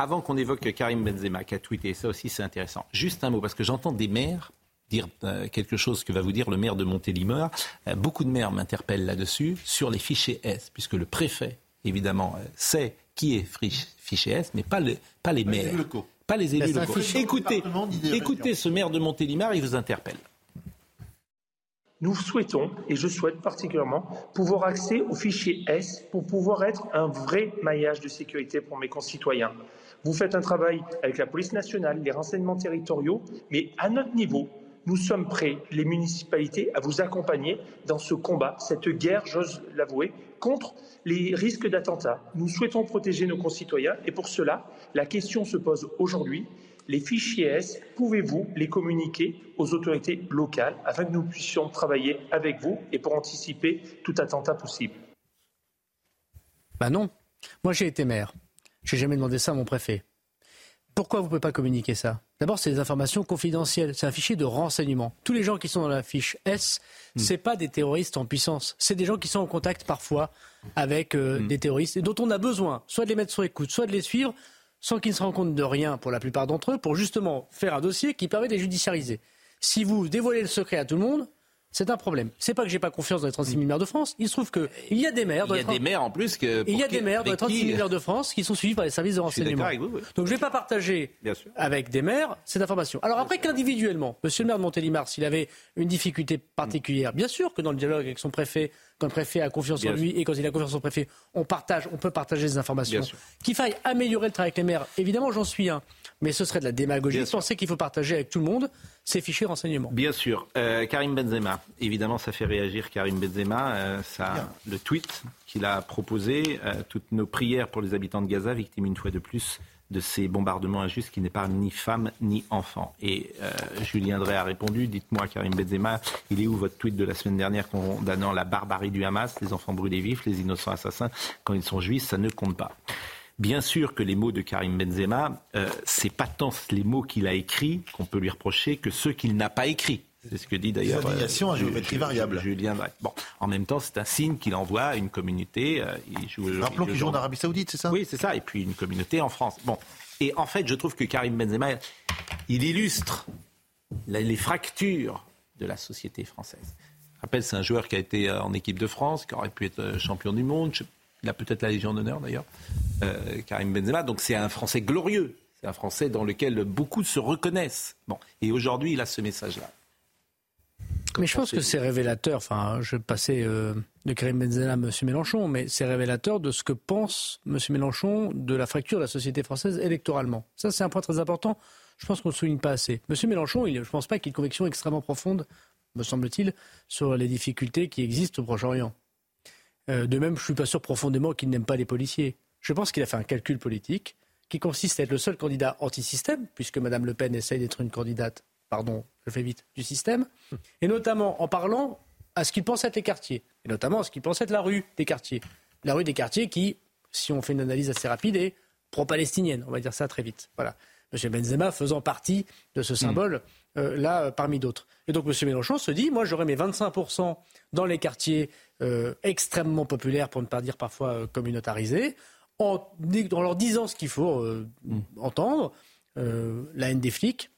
Avant qu'on évoque Karim Benzema qui a tweeté, ça aussi c'est intéressant. Juste un mot, parce que j'entends des maires dire euh, quelque chose que va vous dire le maire de Montélimar. Euh, beaucoup de maires m'interpellent là-dessus sur les fichiers S, puisque le préfet, évidemment, euh, sait qui est fichier S, mais pas, pas les maires. Pas les élus locaux. Écoutez, écoutez ce maire de Montélimar, il vous interpelle. Nous souhaitons, et je souhaite particulièrement, pouvoir accéder au fichier S pour pouvoir être un vrai maillage de sécurité pour mes concitoyens. Vous faites un travail avec la police nationale, les renseignements territoriaux, mais à notre niveau, nous sommes prêts, les municipalités, à vous accompagner dans ce combat, cette guerre, j'ose l'avouer, contre les risques d'attentats. Nous souhaitons protéger nos concitoyens et pour cela, la question se pose aujourd'hui. Les fichiers S, pouvez-vous les communiquer aux autorités locales afin que nous puissions travailler avec vous et pour anticiper tout attentat possible? Ben non. Moi, j'ai été maire. Je n'ai jamais demandé ça à mon préfet. Pourquoi vous ne pouvez pas communiquer ça? D'abord, c'est des informations confidentielles. C'est un fichier de renseignement. Tous les gens qui sont dans la fiche S, ce hmm. c'est pas des terroristes en puissance. C'est des gens qui sont en contact parfois avec euh, hmm. des terroristes et dont on a besoin, soit de les mettre sur écoute, soit de les suivre, sans qu'ils ne se rendent compte de rien pour la plupart d'entre eux, pour justement faire un dossier qui permet de les judiciariser. Si vous dévoilez le secret à tout le monde, c'est un problème. C'est pas que j'ai pas confiance dans les 36 000 maires de France. Il se trouve qu'il y a des maires. Il y a des maires en plus que. Il y a des maires dans les 36 000 maires de France qui sont suivis par les services de renseignement. Donc je vais pas partager avec des maires cette information. Alors après qu'individuellement, Monsieur le maire de Montélimar, s'il avait une difficulté particulière, bien sûr que dans le dialogue avec son préfet, quand le préfet a confiance en lui et quand il a confiance en son préfet, on partage, on peut partager des informations. Qu'il faille améliorer le travail avec les maires, évidemment, j'en suis un mais ce serait de la démagogie de penser qu'il faut partager avec tout le monde ces fichiers renseignements. Bien sûr. Euh, Karim Benzema, évidemment, ça fait réagir Karim Benzema. Euh, ça, le tweet qu'il a proposé, euh, toutes nos prières pour les habitants de Gaza, victimes une fois de plus de ces bombardements injustes qui n'épargnent ni femmes ni enfants. Et Julien Drey a répondu, dites-moi Karim Benzema, il est où votre tweet de la semaine dernière condamnant la barbarie du Hamas, les enfants brûlés vifs, les innocents assassins, quand ils sont juifs, ça ne compte pas. Bien sûr que les mots de Karim Benzema, euh, c'est pas tant les mots qu'il a écrits qu'on peut lui reprocher que ceux qu'il n'a pas écrits. C'est ce que dit d'ailleurs euh, à géométrie variable. Julien Bon, en même temps, c'est un signe qu'il envoie à une communauté. Euh, il joue, Rappelons qu'il joue en Arabie Saoudite, c'est ça? Oui, c'est ça. Et puis une communauté en France. Bon, et en fait, je trouve que Karim Benzema, il illustre les fractures de la société française. Je rappelle, c'est un joueur qui a été en équipe de France, qui aurait pu être champion du monde. Il a peut-être la Légion d'honneur d'ailleurs, euh, Karim Benzema. Donc c'est un Français glorieux. C'est un Français dans lequel beaucoup se reconnaissent. Et aujourd'hui, il a ce message-là. Mais je pense que c'est révélateur. Enfin, je passer euh, de Karim Benzema à M. Mélenchon, mais c'est révélateur de ce que pense M. Mélenchon de la fracture de la société française électoralement. Ça, c'est un point très important. Je pense qu'on ne souligne pas assez. M. Mélenchon, je ne pense pas qu'il ait une conviction extrêmement profonde, me semble-t-il, sur les difficultés qui existent au Proche-Orient. Euh, de même, je ne suis pas sûr profondément qu'il n'aime pas les policiers. Je pense qu'il a fait un calcul politique qui consiste à être le seul candidat anti-système, puisque Mme Le Pen essaye d'être une candidate, pardon, je fais vite, du système, et notamment en parlant à ce qu'il pense être les quartiers, et notamment à ce qu'il pense être la rue des quartiers. La rue des quartiers qui, si on fait une analyse assez rapide, est pro-palestinienne, on va dire ça très vite. Voilà. M. Benzema faisant partie de ce symbole, euh, là, euh, parmi d'autres. Et donc M. Mélenchon se dit, moi j'aurai mes 25% dans les quartiers euh, extrêmement populaires, pour ne pas dire parfois communautarisés, en, leur disant ce qu'il faut mm. entendre, la haine des flics,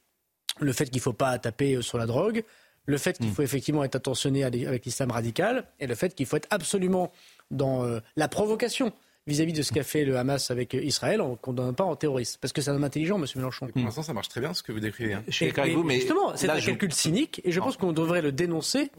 le fait qu'il ne faut pas taper sur la drogue, le fait qu'il mm. faut effectivement être attentionné avec l'islam radical, et le fait qu'il faut être absolument dans la provocation vis-à-vis de ce qu'a fait le Hamas avec Israël, on ne condamne pas en terroriste. Parce que c'est un homme intelligent, M. Mélenchon. Pour l'instant, ça marche très bien ce que vous décrivez. Hein. Je suis avec vous, mais. Justement, c'est un calcul cynique et je pense qu'on devrait le dénoncer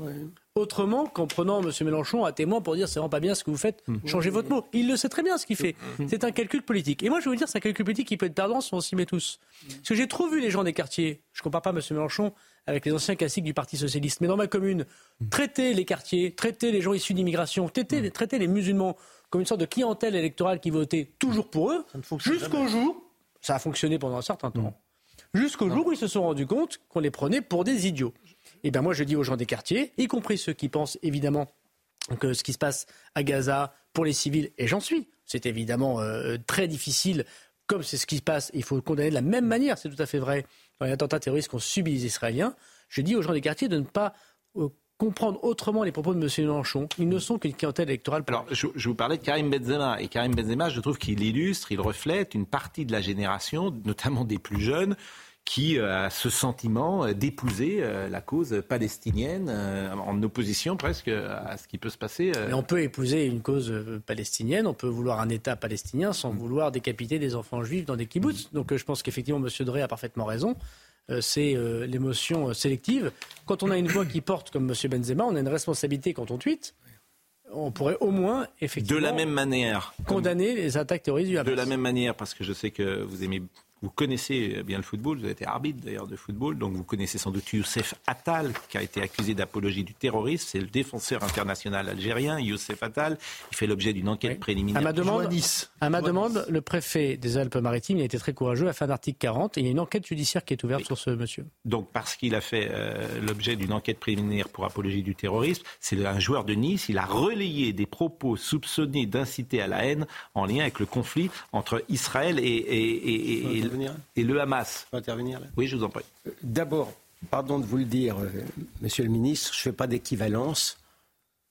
autrement qu'en prenant M. Mélenchon à témoin pour dire c'est vraiment pas bien ce que vous faites, hmm. changez votre mot. Il le sait très bien ce qu'il fait. Hmm. C'est un calcul politique. Et moi, je veux vous dire, c'est un calcul politique qui peut être perdant si on s'y met tous. Parce que j'ai trop vu les gens des quartiers, je ne compare pas M. Mélenchon avec les anciens classiques du Parti Socialiste, mais dans ma commune, traiter les quartiers, traiter les gens issus d'immigration, traiter, traiter les musulmans comme une sorte de clientèle électorale qui votait toujours pour eux, jusqu'au jour, ça a fonctionné pendant un certain temps, jusqu'au jour où ils se sont rendus compte qu'on les prenait pour des idiots. Et bien moi je dis aux gens des quartiers, y compris ceux qui pensent évidemment que ce qui se passe à Gaza pour les civils, et j'en suis, c'est évidemment euh, très difficile, comme c'est ce qui se passe, il faut le condamner de la même manière, c'est tout à fait vrai, dans les attentats terroristes qu'ont subi les Israéliens. Je dis aux gens des quartiers de ne pas euh, comprendre autrement les propos de M. Mélenchon. Ils ne sont qu'une clientèle électorale. Alors, je, vous parlais de Karim Benzema. Et Karim Benzema, je trouve qu'il illustre, il reflète une partie de la génération, notamment des plus jeunes, qui a ce sentiment d'épouser la cause palestinienne en opposition presque à ce qui peut se passer. Mais on peut épouser une cause palestinienne, on peut vouloir un État palestinien sans vouloir décapiter des enfants juifs dans des kibbutz. Donc je pense qu'effectivement, M. Drey a parfaitement raison. C'est l'émotion sélective. Quand on a une voix qui porte comme M. Benzema, on a une responsabilité quand on tweet on pourrait au moins effectivement de la même manière condamner les attaques terroristes du De la même manière, parce que je sais que vous aimez vous connaissez bien le football, vous avez été arbitre d'ailleurs de football, donc vous connaissez sans doute Youssef Attal, qui a été accusé d'apologie du terrorisme. C'est le défenseur international algérien, Youssef Attal. Il fait l'objet d'une enquête préliminaire. À ma demande, à ma demande le préfet des Alpes-Maritimes a été très courageux, a fait un article 40 et il y a une enquête judiciaire qui est ouverte sur ce monsieur. Donc parce qu'il a fait euh, l'objet d'une enquête préliminaire pour apologie du terrorisme, c'est un joueur de Nice, il a relayé des propos soupçonnés d'inciter à la haine en lien avec le conflit entre Israël et, et, et et le Hamas. intervenir Oui, je vous en prie. Euh, d'abord, pardon de vous le dire, euh, monsieur le ministre, je ne fais pas d'équivalence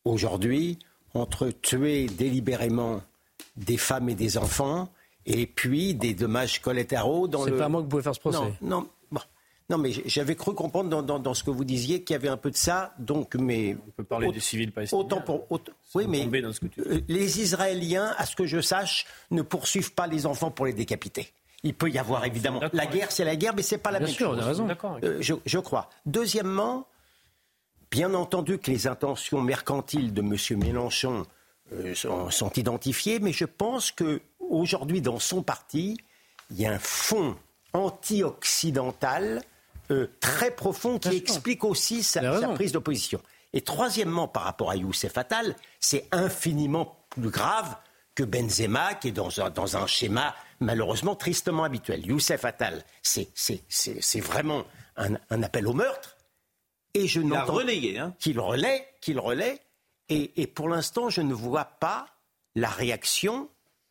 aujourd'hui entre tuer délibérément des femmes et des enfants et puis des dommages collatéraux dans le. C'est pas moi que vous pouvez faire ce procès. Non, non, non mais j'avais cru comprendre dans, ce que vous disiez qu'il y avait un peu de ça. Donc, mais on peut parler des civils palestiniens. Autant pour oui, mais euh, les Israéliens, à ce que je sache, ne poursuivent pas les enfants pour les décapiter. Il peut y avoir évidemment. La guerre, c'est la guerre, mais c'est pas la bien même sûr, chose. Raison. Euh, je, je, crois. Deuxièmement, bien entendu que les intentions mercantiles de M. Mélenchon euh, sont, sont, identifiées, mais je pense que aujourd'hui, dans son parti, il y a un fond anti-occidental euh, très profond qui explique aussi sa, sa prise d'opposition. Et troisièmement, par rapport à Youssef Attal, c'est infiniment plus grave que Benzema, qui est dans un, dans un schéma malheureusement tristement habituel. Youssef Attal, c'est vraiment un, un, appel au meurtre. Et je n'entends hein. qu'il relaie, qu'il relaie. Et, et pour l'instant, je ne vois pas la réaction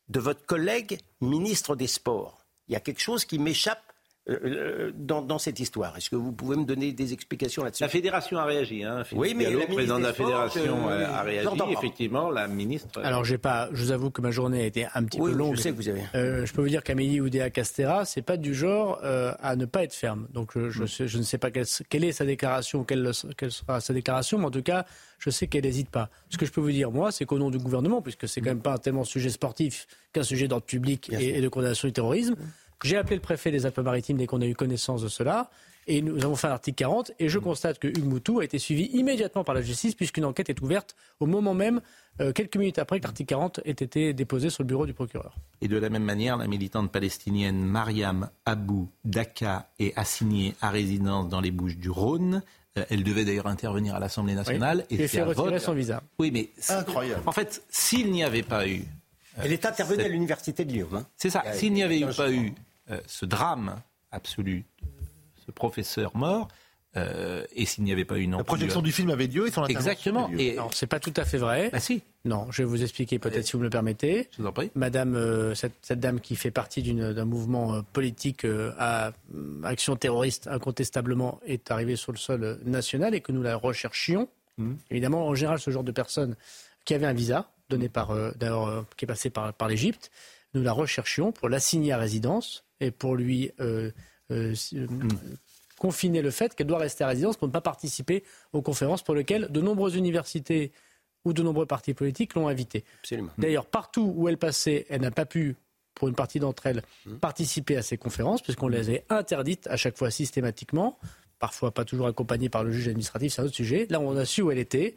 de votre collègue ministre des Sports. Il y a quelque chose qui m'échappe euh, euh, dans, cette histoire. Est-ce que vous pouvez me donner des explications là-dessus? La fédération a réagi. Hein. oui, mais le président de la fédération euh, a réagi. Effectivement, la ministre. Alors, j'ai pas. Je vous avoue que ma journée a été un petit peu longue. Je sais que vous avez. je peux vous dire qu'Amélie Oudéa Castera, c'est pas du genre à ne pas être ferme. Donc, je, je, ne sais pas quelle, est sa déclaration, quelle, quelle, sera sa déclaration, mais en tout cas, je sais qu'elle n'hésite pas. Ce que je peux vous dire, moi, c'est qu'au nom du gouvernement, puisque c'est quand même pas tellement sujet sportif qu'un sujet d'ordre public et, et, de condamnation du terrorisme. J'ai appelé le préfet des Alpes-Maritimes dès qu'on a eu connaissance de cela. Et nous avons fait l'article 40 et je constate que Hugues Moutou a été suivi immédiatement par la justice puisqu'une enquête est ouverte au moment même, euh, quelques minutes après que l'article 40 ait été déposé sur le bureau du procureur. Et de la même manière, la militante palestinienne Mariam Abou Daka est assignée à résidence dans les Bouches du Rhône. Euh, elle devait d'ailleurs intervenir à l'Assemblée nationale. et, fait retirer son visa. Oui, mais incroyable. En fait, s'il n'y avait pas eu elle est intervenue à l'université de Lyon. Hein. C'est ça. S'il n'y avait pas eu euh, ce drame absolu, ce professeur mort, euh, et s'il n'y avait pas eu une La projection du film avait lieu et son Exactement. Et non, c'est pas tout à fait vrai. Bah si. Non, je vais vous expliquer peut-être si vous me le permettez. Je vous en prie. Madame, euh, cette, dame qui fait partie d'un mouvement politique à action terroriste incontestablement est arrivée sur le sol national et que nous la recherchions. Mmh. Évidemment, en général, ce genre de personne qui avait un visa donné par, d'ailleurs, qui est passé par, par l'Égypte, nous la recherchions pour l'assigner à résidence et pour lui euh, euh, euh, confiner le fait qu'elle doit rester à résidence pour ne pas participer aux conférences pour lesquelles de nombreuses universités ou de nombreux partis politiques l'ont invitée. D'ailleurs, partout où elle passait, elle n'a pas pu, pour une partie d'entre elles, mmh. participer à ces conférences, puisqu'on les a interdites à chaque fois systématiquement, parfois pas toujours accompagnées par le juge administratif, c'est un autre sujet. Là, on a su où elle était.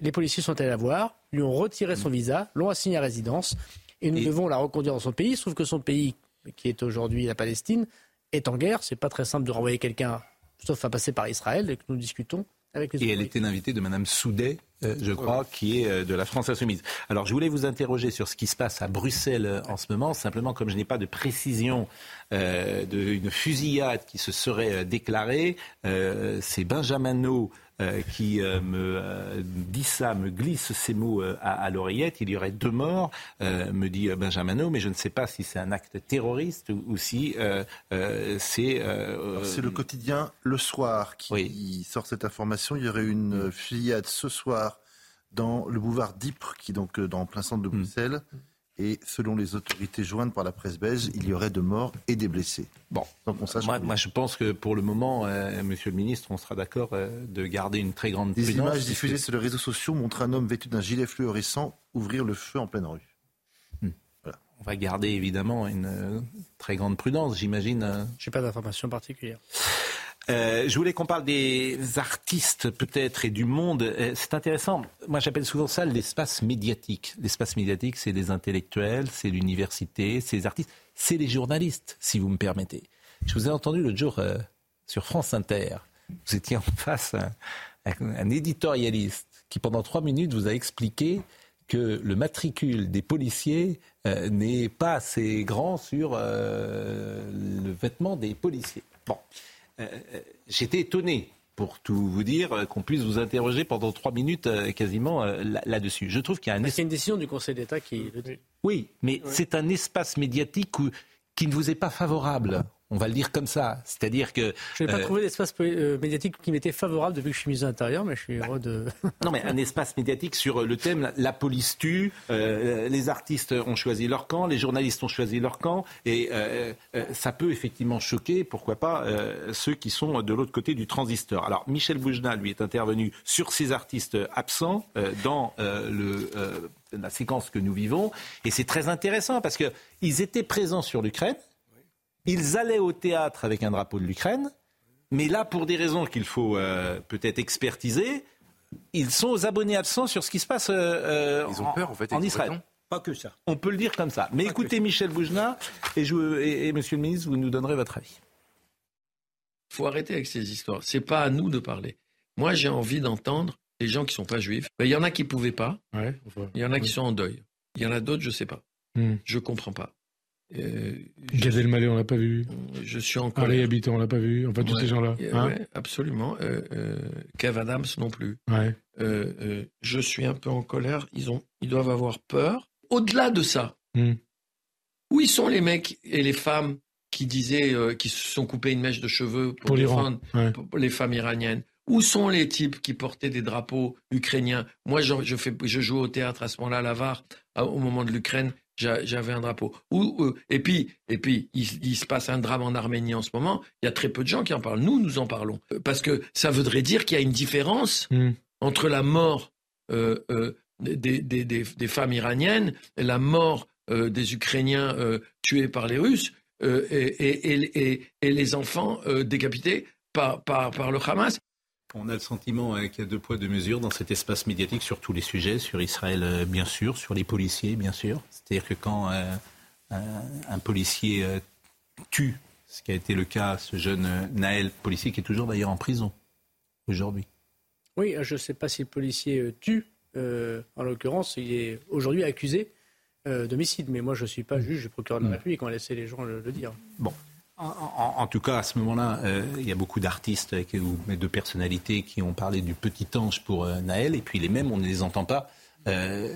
Les policiers sont allés la voir, lui ont retiré son visa, l'ont assigné à résidence, et nous devons la reconduire dans son pays. Sauf que son pays, qui est aujourd'hui la Palestine, est en guerre. C'est pas très simple de renvoyer quelqu'un, sauf à passer par Israël, et que nous discutons avec les Et elle était l'invitée de Madame Soudet, euh, je crois, qui est euh, de la France Insoumise. Alors, je voulais vous interroger sur ce qui se passe à Bruxelles euh, en ce moment, simplement comme je n'ai pas de précision d'une fusillade qui se serait déclarée. C'est Benjamin euh, qui euh, me euh, dit ça, me glisse ces mots à, l'oreillette. Il y aurait deux morts, me dit Benjamin mais je ne sais pas si c'est un acte terroriste ou, si c'est... c'est le quotidien Le Soir qui sort cette information. Il y aurait une fusillade ce soir dans le boulevard d'Ypres, qui est donc dans plein centre de mm. Bruxelles. Et selon les autorités jointes par la presse belge, il y aurait de morts et des blessés. Bon, moi, je pense que pour le moment, euh, Monsieur le Ministre, on sera d'accord euh, de garder une très grande prudence. Des images diffusées sur les réseaux sociaux montrent un homme vêtu d'un gilet fluorescent ouvrir le feu en pleine rue. Hmm. On va garder évidemment une euh, très grande prudence, j'imagine. Je n'ai pas d'informations particulières. Euh, je voulais qu'on parle des artistes peut-être et du monde. Euh, c'est intéressant. Moi, j'appelle souvent ça l'espace médiatique. L'espace médiatique, c'est les intellectuels, c'est l'université, c'est les artistes, c'est les journalistes, si vous me permettez. Je vous ai entendu l'autre jour euh, sur France Inter. Vous étiez en face à un, éditorialiste qui, pendant trois minutes, vous a expliqué que le matricule des policiers n'est pas assez grand sur le vêtement des policiers. Bon. Euh, euh, j'étais étonné pour tout vous dire, euh, qu'on puisse vous interroger pendant trois minutes quasiment là-dessus. Je trouve qu'il y a un... C'est une décision du Conseil d'État qui. Oui, mais c'est un espace médiatique qui ne vous est pas favorable. On va le dire comme ça. C'est-à-dire que. Je n'ai pas trouvé d'espace médiatique qui m'était favorable depuis que je suis ministre de l'Intérieur, mais je suis heureux de. non, mais un espace médiatique sur le thème la police tue, les artistes ont choisi leur camp, les journalistes ont choisi leur camp, et ça peut effectivement choquer, pourquoi pas, ceux qui sont de l'autre côté du transistor. Alors, Michel Boujna, lui, est intervenu sur ces artistes absents dans le la séquence que nous vivons. Et c'est très intéressant parce qu'ils étaient présents sur l'Ukraine, ils allaient au théâtre avec un drapeau de l'Ukraine, mais là, pour des raisons qu'il faut euh, peut-être expertiser, ils sont aux abonnés absents sur ce qui se passe euh, ils ont peur, en, fait, Israël. Pas que ça. On peut le dire comme ça. Mais écoutez Michel Boujna et, je, et, Monsieur le ministre, vous nous donnerez votre avis. Il faut arrêter avec ces histoires. C'est pas à nous de parler. Moi, j'ai envie d'entendre les gens qui sont pas juifs. Ben, il y en a qui pouvaient pas. Il y en a qui sont en deuil. Il y en a d'autres, je sais pas. Hmm. Je comprends pas. Euh, Gad Elmaleh, on l'a pas vu. Je suis en colère. Habitant, on l'a pas vu. Enfin, tous ces gens-là. Hein absolument. Euh, euh, Kev Adams non plus. Ouais. Euh, je suis un peu en colère. Ils, ont, ils doivent avoir peur. Au-delà de ça, hmm. où ils sont les mecs et les femmes qui disaient, qui se sont coupés une mèche de cheveux pour, défendre les femmes iraniennes? Où sont les types qui portaient des drapeaux ukrainiens? Moi, je, je, fais, je joue au théâtre à ce moment-là, à la VAR, au moment de l'Ukraine j'avais un drapeau. Ou, et puis, et puis il, se passe un drame en Arménie en ce moment. Il y a très peu de gens qui en parlent. Nous, nous en parlons parce que ça voudrait dire qu'il y a une différence hmm. entre la mort euh, euh, des, des, des, femmes iraniennes et la mort euh, des Ukrainiens tués par les Russes et, et, et, et, les enfants décapités par, par, par le Hamas. On a le sentiment hein, qu'il y a deux poids, deux mesures dans cet espace médiatique sur tous les sujets, sur Israël euh, bien sûr, sur les policiers bien sûr. C'est-à-dire que quand euh, un, policier euh, tue, ce qui a été le cas, ce jeune Naël, policier qui est toujours d'ailleurs en prison aujourd'hui. Oui, je ne sais pas si le policier tue. en l'occurrence, il est aujourd'hui accusé d'homicide. Mais moi, je ne suis pas juge, je suis procureur de la mm. République. On va laisser les gens le, le dire. Bon, en, tout cas, à ce moment-là, euh, il y a beaucoup d'artistes ou de personnalités qui ont parlé du petit ange pour euh, Naël, et puis les mêmes, on ne les entend pas euh,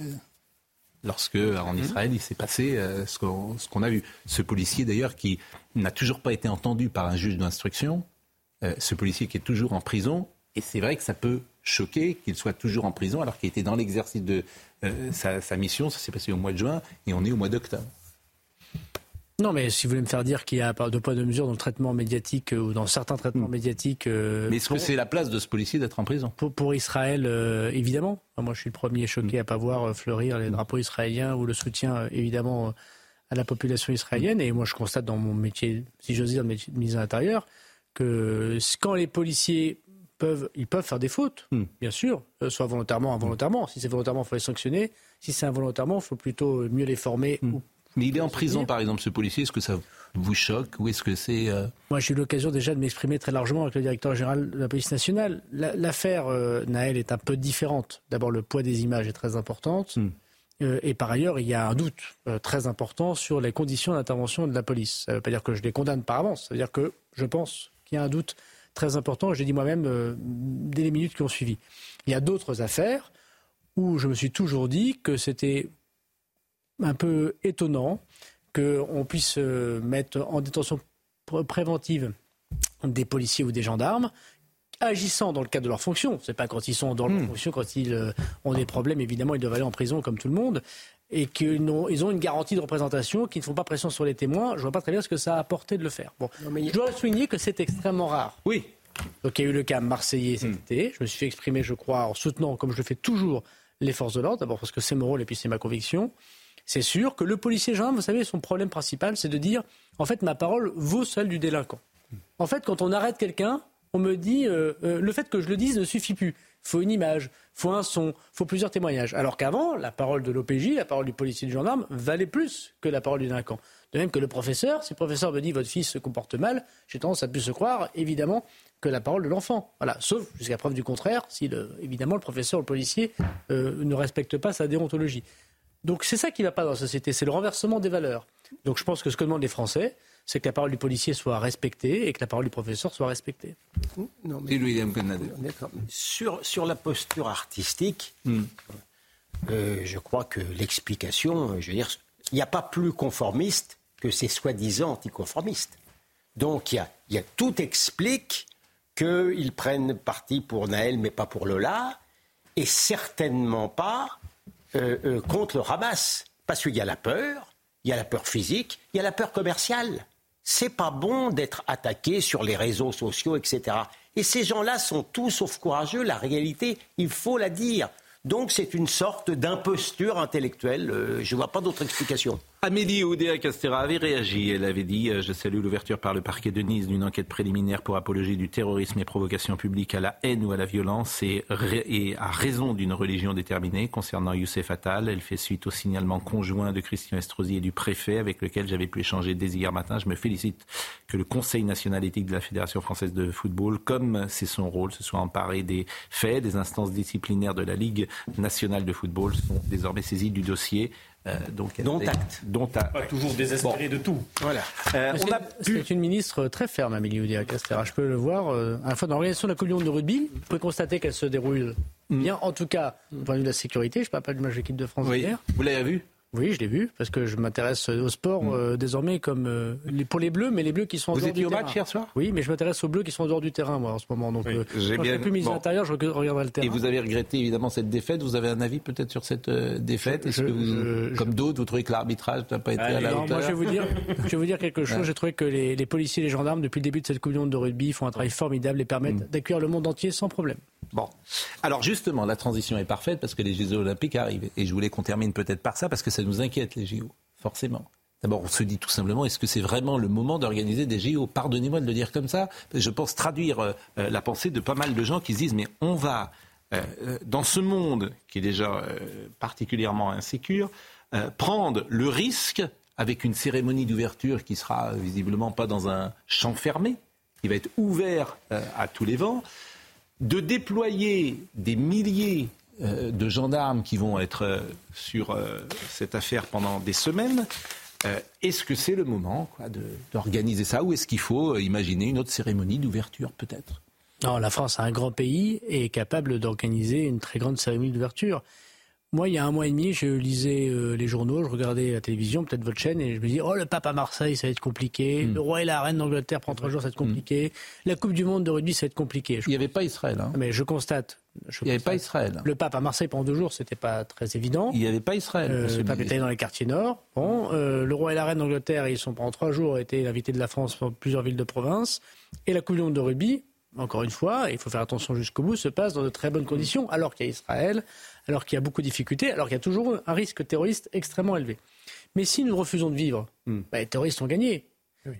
lorsque, en Israël, il s'est passé ce qu'on a vu. Ce policier, d'ailleurs, qui n'a toujours pas été entendu par un juge d'instruction, ce policier qui est toujours en prison, et c'est vrai que ça peut choquer qu'il soit toujours en prison alors qu'il était dans l'exercice de sa, sa mission. Ça s'est passé au mois de juin, et on est au mois d'octobre. Non, mais si vous voulez me faire dire qu'il y a de poids de mesure dans le traitement médiatique euh, ou dans certains traitements hmm. médiatiques. Euh, mais est-ce que c'est la place de ce policier d'être en prison pour, Israël, euh, évidemment. Moi, je suis le premier choqué à ne pas voir fleurir les drapeaux israéliens ou le soutien, évidemment, à la population israélienne. Et moi, je constate dans mon métier, si j'ose dire, de mise à l'intérieur, que quand les policiers peuvent, ils peuvent faire des fautes, hmm. bien sûr, soit volontairement, involontairement. Si c'est volontairement, il faut les sanctionner. Si c'est involontairement, il faut plutôt mieux les former hmm. ou mais il est en prison, par exemple, ce policier. Est-ce que ça vous choque ou est-ce que c'est... Euh, Moi, j'ai eu l'occasion déjà de m'exprimer très largement avec le directeur général de la police nationale. L'affaire euh, Naël est un peu différente. D'abord, le poids des images est très important. Hmm. Euh, et par ailleurs, il y a un doute très important sur les conditions d'intervention de la police. Ça ne veut pas dire que je les condamne par avance. Ça veut dire que je pense qu'il y a un doute très important. J'ai dit moi-même dès les minutes qui ont suivi. Il y a d'autres affaires où je me suis toujours dit que c'était un peu étonnant qu'on puisse euh, mettre en détention préventive des policiers ou des gendarmes agissant dans le cadre de leur fonction. C'est pas quand ils sont dans leur hmm. fonction, quand ils euh, ont des problèmes, évidemment, ils doivent aller en prison comme tout le monde. et qu'ils ont, ils ont une garantie de représentation, qui ne font pas pression sur les témoins. Je vois pas très bien ce que ça a apporté de le faire. Bon, je dois souligner que c'est extrêmement rare. Oui. Donc il y a eu le cas marseillais cet Hmm. été. Je me suis fait exprimer, je crois, en soutenant, comme je le fais toujours, les forces de l'ordre. D'abord parce que c'est mon rôle et puis c'est ma conviction. C'est sûr que le policier gendarme, vous savez, son problème principal, c'est de dire, en fait, ma parole vaut celle du délinquant. En fait, quand on arrête quelqu'un, on me dit, euh, euh, le fait que je le dise ne suffit plus. Faut une image, faut un son, faut plusieurs témoignages. Alors qu'avant, la parole de l'OPJ, la parole du policier du gendarme, valait plus que la parole du délinquant. De même que le professeur, si le professeur me dit votre fils se comporte mal, j'ai tendance à plus se croire, évidemment, que la parole de l'enfant. Voilà. Sauf jusqu'à preuve du contraire, si évidemment le professeur ou le policier euh, ne respecte pas sa déontologie. Donc c'est ça qui ne va pas dans la société, c'est le renversement des valeurs. Donc je pense que ce que demandent les Français, c'est que la parole du policier soit respectée et que la parole du professeur soit respectée. Non, Et William Conade. D'accord. Sur, sur la posture artistique, euh, je crois que l'explication, euh, je veux dire, il n'y a pas plus conformiste que ces soi-disant anticonformistes. Donc il y a, il y a- tout explique qu'ils prennent parti pour Naël mais pas pour Lola, et certainement pas euh, euh, contre le Hamas. Parce qu'il y a la peur, il y a la peur physique, il y a la peur commerciale. C'est pas bon d'être attaqué sur les réseaux sociaux, etc. Et ces gens-là sont tous sauf courageux. La réalité, il faut la dire. Donc c'est une sorte d'imposture intellectuelle. Euh, je ne vois pas d'autre explication. Amélie Oudéa Castera avait réagi. Elle avait dit euh, Je salue l'ouverture par le parquet de Nice d'une enquête préliminaire pour apologie du terrorisme et provocation publique à la haine ou à la violence et à raison d'une religion déterminée. Concernant Youssef Attal, elle fait suite au signalement conjoint de Christian Estrosi et du préfet avec lequel j'avais pu échanger dès hier matin. Je me félicite que le Conseil national éthique de la Fédération française de football, comme c'est son rôle, se soit emparé des faits. Des instances disciplinaires de la Ligue nationale de football sont désormais saisies du dossier. Euh, donc, Dont elle- acte. Dont acte. Pas toujours désespéré de tout. Voilà. Euh, on a C'est une ministre très ferme, Amélie Oudéa Castera. Je peux le voir. euh, à la fois dans l'organisation de la Coupe du Monde de rugby, vous pouvez constater qu'elle se déroule bien. En tout cas, du point de vue de la sécurité, je ne parle pas du match d'équipe de France Oui. hier. Vous l'avez vu? Oui, je l'ai vu, parce que je m'intéresse au sport euh, désormais comme euh, les- pour les Bleus, mais les Bleus qui sont en Vous dehors étiez du au terrain. match hier soir? Oui, mais je m'intéresse aux Bleus qui sont en dehors du terrain, moi, en ce moment. Donc, euh, j'ai quand je bien- serai plus bon. de l'Intérieur, je regarderai le terrain. Et vous avez regretté évidemment cette défaite. Vous avez un avis peut-être sur cette euh, défaite? Est-ce Je- que vous, je- je- comme d'autres, vous trouvez que l'arbitrage n'a pas été à la Non, hauteur? moi, je vais vous dire, je vais vous dire quelque chose. Ouais. J'ai trouvé que les, les policiers et les gendarmes, depuis le début de cette Coupe du Monde de rugby, font un travail formidable et permettent Mm. d'accueillir le monde entier sans problème. Bon. Alors justement, la transition est parfaite parce que les Jeux Olympiques arrivent. Et je voulais qu'on termine peut-être par ça parce que ça nous inquiète les JO, forcément. D'abord, on se dit tout simplement, est-ce que c'est vraiment le moment d'organiser des JO Pardonnez-moi de le dire comme ça. Je pense traduire euh, euh, la pensée de pas mal de gens qui se disent, mais on va, euh, dans ce monde qui est déjà particulièrement insécure, prendre le risque, avec une cérémonie d'ouverture qui sera visiblement pas dans un champ fermé, qui va être ouvert à tous les vents, de déployer des milliers de gendarmes qui vont être euh, sur euh, cette affaire pendant des semaines. Euh, est-ce que c'est le moment de- d'organiser ça ou est-ce qu'il faut euh, imaginer une autre cérémonie d'ouverture peut-être? Non, la France est un grand pays et est capable d'organiser une très grande cérémonie d'ouverture. Moi, il y a un mois et demi, je lisais euh, les journaux, je regardais la télévision, peut-être votre chaîne, et je me dis oh le pape à Marseille, ça va être compliqué. Hmm. Le roi et la reine d'Angleterre prend trois jours, ça va être compliqué. La Coupe du Monde de rugby, ça va être compliqué. Je- Il n'y avait pas Israël. hein. Mais je constate. je Il n'y avait pas. Israël. Le pape à Marseille pendant deux jours, c'était pas très évident. Il n'y avait pas Israël. Euh, le pape était dans les quartiers nord. Bon, euh, le roi et la reine d'Angleterre, ils sont pendant trois jours été l'invité de la France dans plusieurs villes de province. Et la Coupe du Monde de rugby, encore une fois, il faut faire attention jusqu'au bout, se passe dans de très bonnes conditions, alors qu'il y a Israël, alors qu'il y a beaucoup de difficultés, alors qu'il y a toujours un risque terroriste extrêmement élevé. Mais si nous refusons de vivre, bah, les terroristes ont gagné.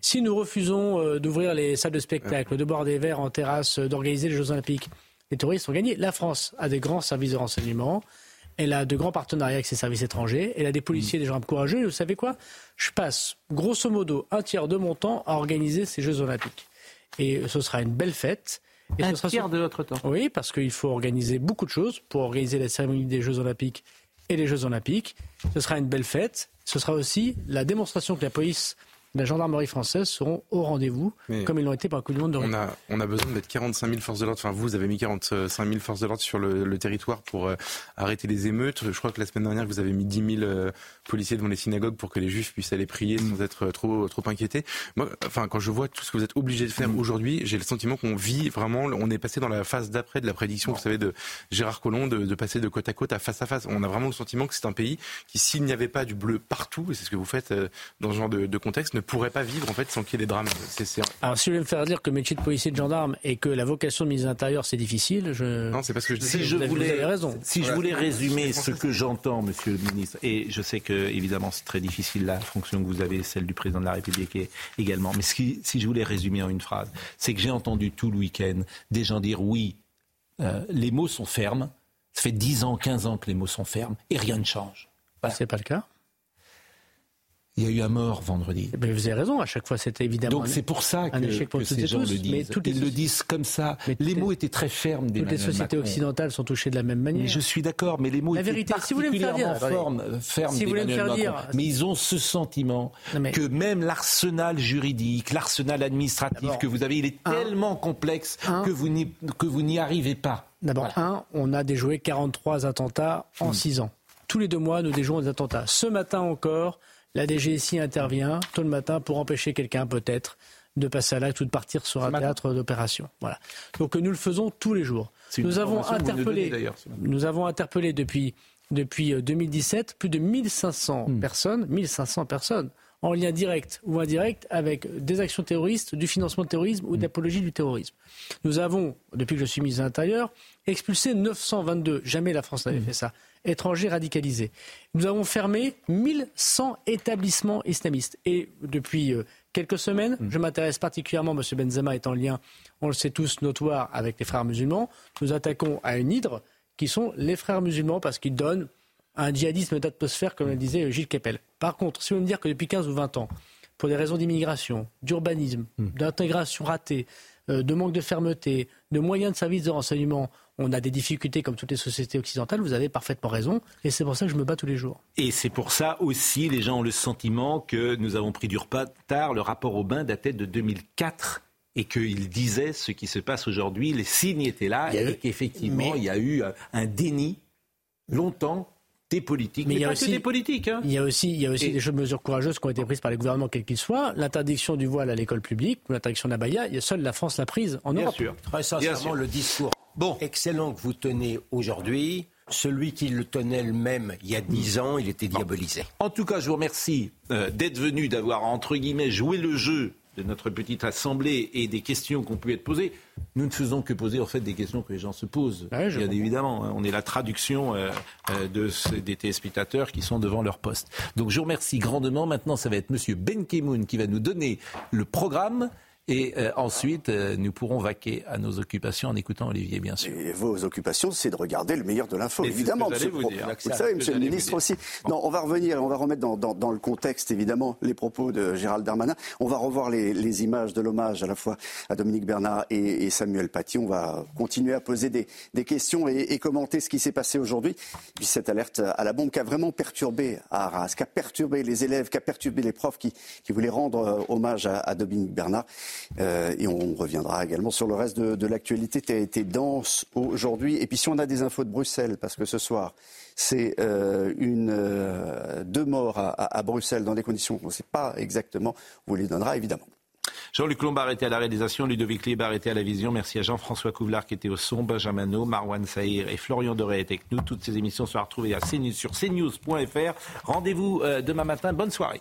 Si nous refusons euh, d'ouvrir les salles de spectacle, de boire des verres en terrasse, euh, d'organiser les Jeux Olympiques, les terroristes ont gagné. La France a des grands services de renseignement. Elle a de grands partenariats avec ses services étrangers. Elle a des policiers, des gendarmes courageux. Et vous savez quoi? Je passe grosso modo un tiers de mon temps à organiser ces Jeux Olympiques. Et ce sera une belle fête. Et Un ce tiers de votre temps. Oui, parce qu'il faut organiser beaucoup de choses pour organiser la cérémonie des Jeux Olympiques et les Jeux Olympiques. Ce sera une belle fête. Ce sera aussi la démonstration que la police la gendarmerie française seront au rendez-vous, comme ils l'ont été par la Coupe du Monde de on a, on a besoin de mettre 45 000 forces de l'ordre. Enfin, vous avez mis 45 000 forces de l'ordre sur le, territoire pour euh, arrêter les émeutes. Je crois que la semaine dernière, vous avez mis 10 000 euh, policiers devant les synagogues pour que les juifs puissent aller prier sans être trop, trop inquiétés. Moi, enfin, quand je vois tout ce que vous êtes obligé de faire mm. aujourd'hui, j'ai le sentiment qu'on vit vraiment, on est passé dans la phase d'après de la prédiction, vous savez, de Gérard Collomb, de, de, passer de côte à côte à face à face. On a vraiment le sentiment que c'est un pays qui, s'il n'y avait pas du bleu partout, et c'est ce que vous faites euh, dans ce genre de, de contexte, ne pourrait pas vivre en fait sans qu'il y ait des drames. Alors si vous voulez me faire dire que le métier de policier de gendarme et que la vocation de ministre de l'Intérieur c'est difficile, je... Non, c'est parce que je si je voulais, raison. Si je voulais résumer ce que j'entends, monsieur le ministre, et je sais que évidemment c'est très difficile la fonction que vous avez, celle du président de la République également, mais si, si je voulais résumer en une phrase, c'est que j'ai entendu tout le week-end des gens dire oui, euh, les mots sont fermes, ça fait 10 ans, 15 ans que les mots sont fermes et rien ne change. Voilà. C'est pas le cas. Il y a eu un mort vendredi. Mais vous avez raison, à chaque fois c'était évidemment Donc c'est pour ça que, un échec pour ces gens le disent. Mais toutes Ils le disent comme ça. les mots étaient très fermes. Toutes les sociétés occidentales sont touchées de la même manière. Mais je suis d'accord, mais les mots la étaient vérité, si vous voulez me faire dire, forme, ferme si vous voulez me faire dire, mais ils ont ce sentiment que même l'arsenal juridique, l'arsenal administratif que vous avez, il est tellement complexe que vous n'y arrivez pas. D'abord, un, on a déjoué 43 attentats en 6 hmm. ans. Tous les deux mois, nous déjouons des attentats. Ce matin encore, la DGSI intervient tôt le matin pour empêcher quelqu'un peut-être de passer à l'acte ou de partir sur un théâtre d'opération. Voilà. Donc nous le faisons tous les jours. Nous avons interpellé, nous avons interpellé depuis depuis 2017 euh, plus de 1500 hmm. personnes, 1500 personnes en lien direct ou indirect avec des actions terroristes, du financement de terrorisme ou d'apologie du terrorisme. Nous avons, depuis que je suis ministre de l'Intérieur, expulsé 922, jamais la France n'avait hmm. fait ça, étrangers radicalisés. Nous avons fermé 1100 établissements islamistes. Et depuis euh, quelques semaines, hmm. je m'intéresse particulièrement, M. Benzema est en lien, on le sait tous, notoire avec les frères musulmans, nous attaquons à une hydre qui sont les frères musulmans parce qu'ils donnent un djihadisme d'atmosphère, comme le disait Gilles Kepel. Par contre, si vous me dire que depuis 15 ou 20 ans, pour des raisons d'immigration, d'urbanisme, hmm. d'intégration ratée, euh, de manque de fermeté, de moyens de services de renseignement, on a des difficultés comme toutes les sociétés occidentales, vous avez parfaitement raison, et c'est pour ça que je me bats tous les jours. Et c'est pour ça aussi, les gens ont le sentiment que nous avons pris du retard. Le rapport au bain datait de 2004 et qu'il disait ce qui se passe aujourd'hui, les signes étaient là, et qu'effectivement, il y a eu un déni longtemps des politiques. Mais, il y a aussi des politiques. Hein. Il y a aussi, il y a aussi des mesures courageuses qui ont été prises par les gouvernements, quels qu'ils soient. L'interdiction du voile à l'école publique, ou l'interdiction de la baya, seule la France l'a prise en Bien Europe. Sûr. Très sincèrement, le discours bon. excellent que vous tenez aujourd'hui, celui qui le tenait le même il y a dix ans, il était diabolisé. En tout cas, je vous remercie euh, d'être venu, d'avoir, entre guillemets, joué le jeu de notre petite assemblée et des questions qu'on peut être posées, nous ne faisons que poser en fait des questions que les gens se posent. bien évidemment, hein. on est la traduction euh, euh, de, des téléspectateurs qui sont devant leur poste. Donc je vous remercie grandement. Maintenant, ça va être Monsieur Ben Kemoun qui va nous donner le programme. Et euh, ensuite, euh, nous pourrons vaquer à nos occupations en écoutant Olivier, bien sûr. Et vos occupations, c'est de regarder le meilleur de l'info, évidemment. Monsieur vous, dire. vous le savez, Monsieur le ministre aussi. Non, on va revenir on va remettre dans, dans, dans, le contexte, évidemment, les propos de Gérald Darmanin. On va revoir les, les images de l'hommage à la fois à Dominique Bernard et, et, Samuel Paty. On va continuer à poser des, des questions et, et, commenter ce qui s'est passé aujourd'hui. Puis cette alerte à la bombe qui a vraiment perturbé à Arras, qui a perturbé les élèves, qui a perturbé les profs qui, qui voulaient rendre euh, hommage à, à Dominique Bernard. Euh, et on reviendra également sur le reste de, l'actualité qui a été dense aujourd'hui. Et puis si on a des infos de Bruxelles, parce que ce soir, c'est euh, euh, deux morts à, Bruxelles dans des conditions qu'on ne sait pas exactement, on vous les donnera évidemment. Jean-Luc Lombard était à la réalisation, Ludovic Liebar était à la vision. Merci à Jean-François Couvlar qui était au son, Benjamin No, Marwan Saïr et Florian Doré étaient avec nous. Toutes ces émissions sont retrouvées à CNews, sur cnews.fr. Rendez-vous demain matin. Bonne soirée.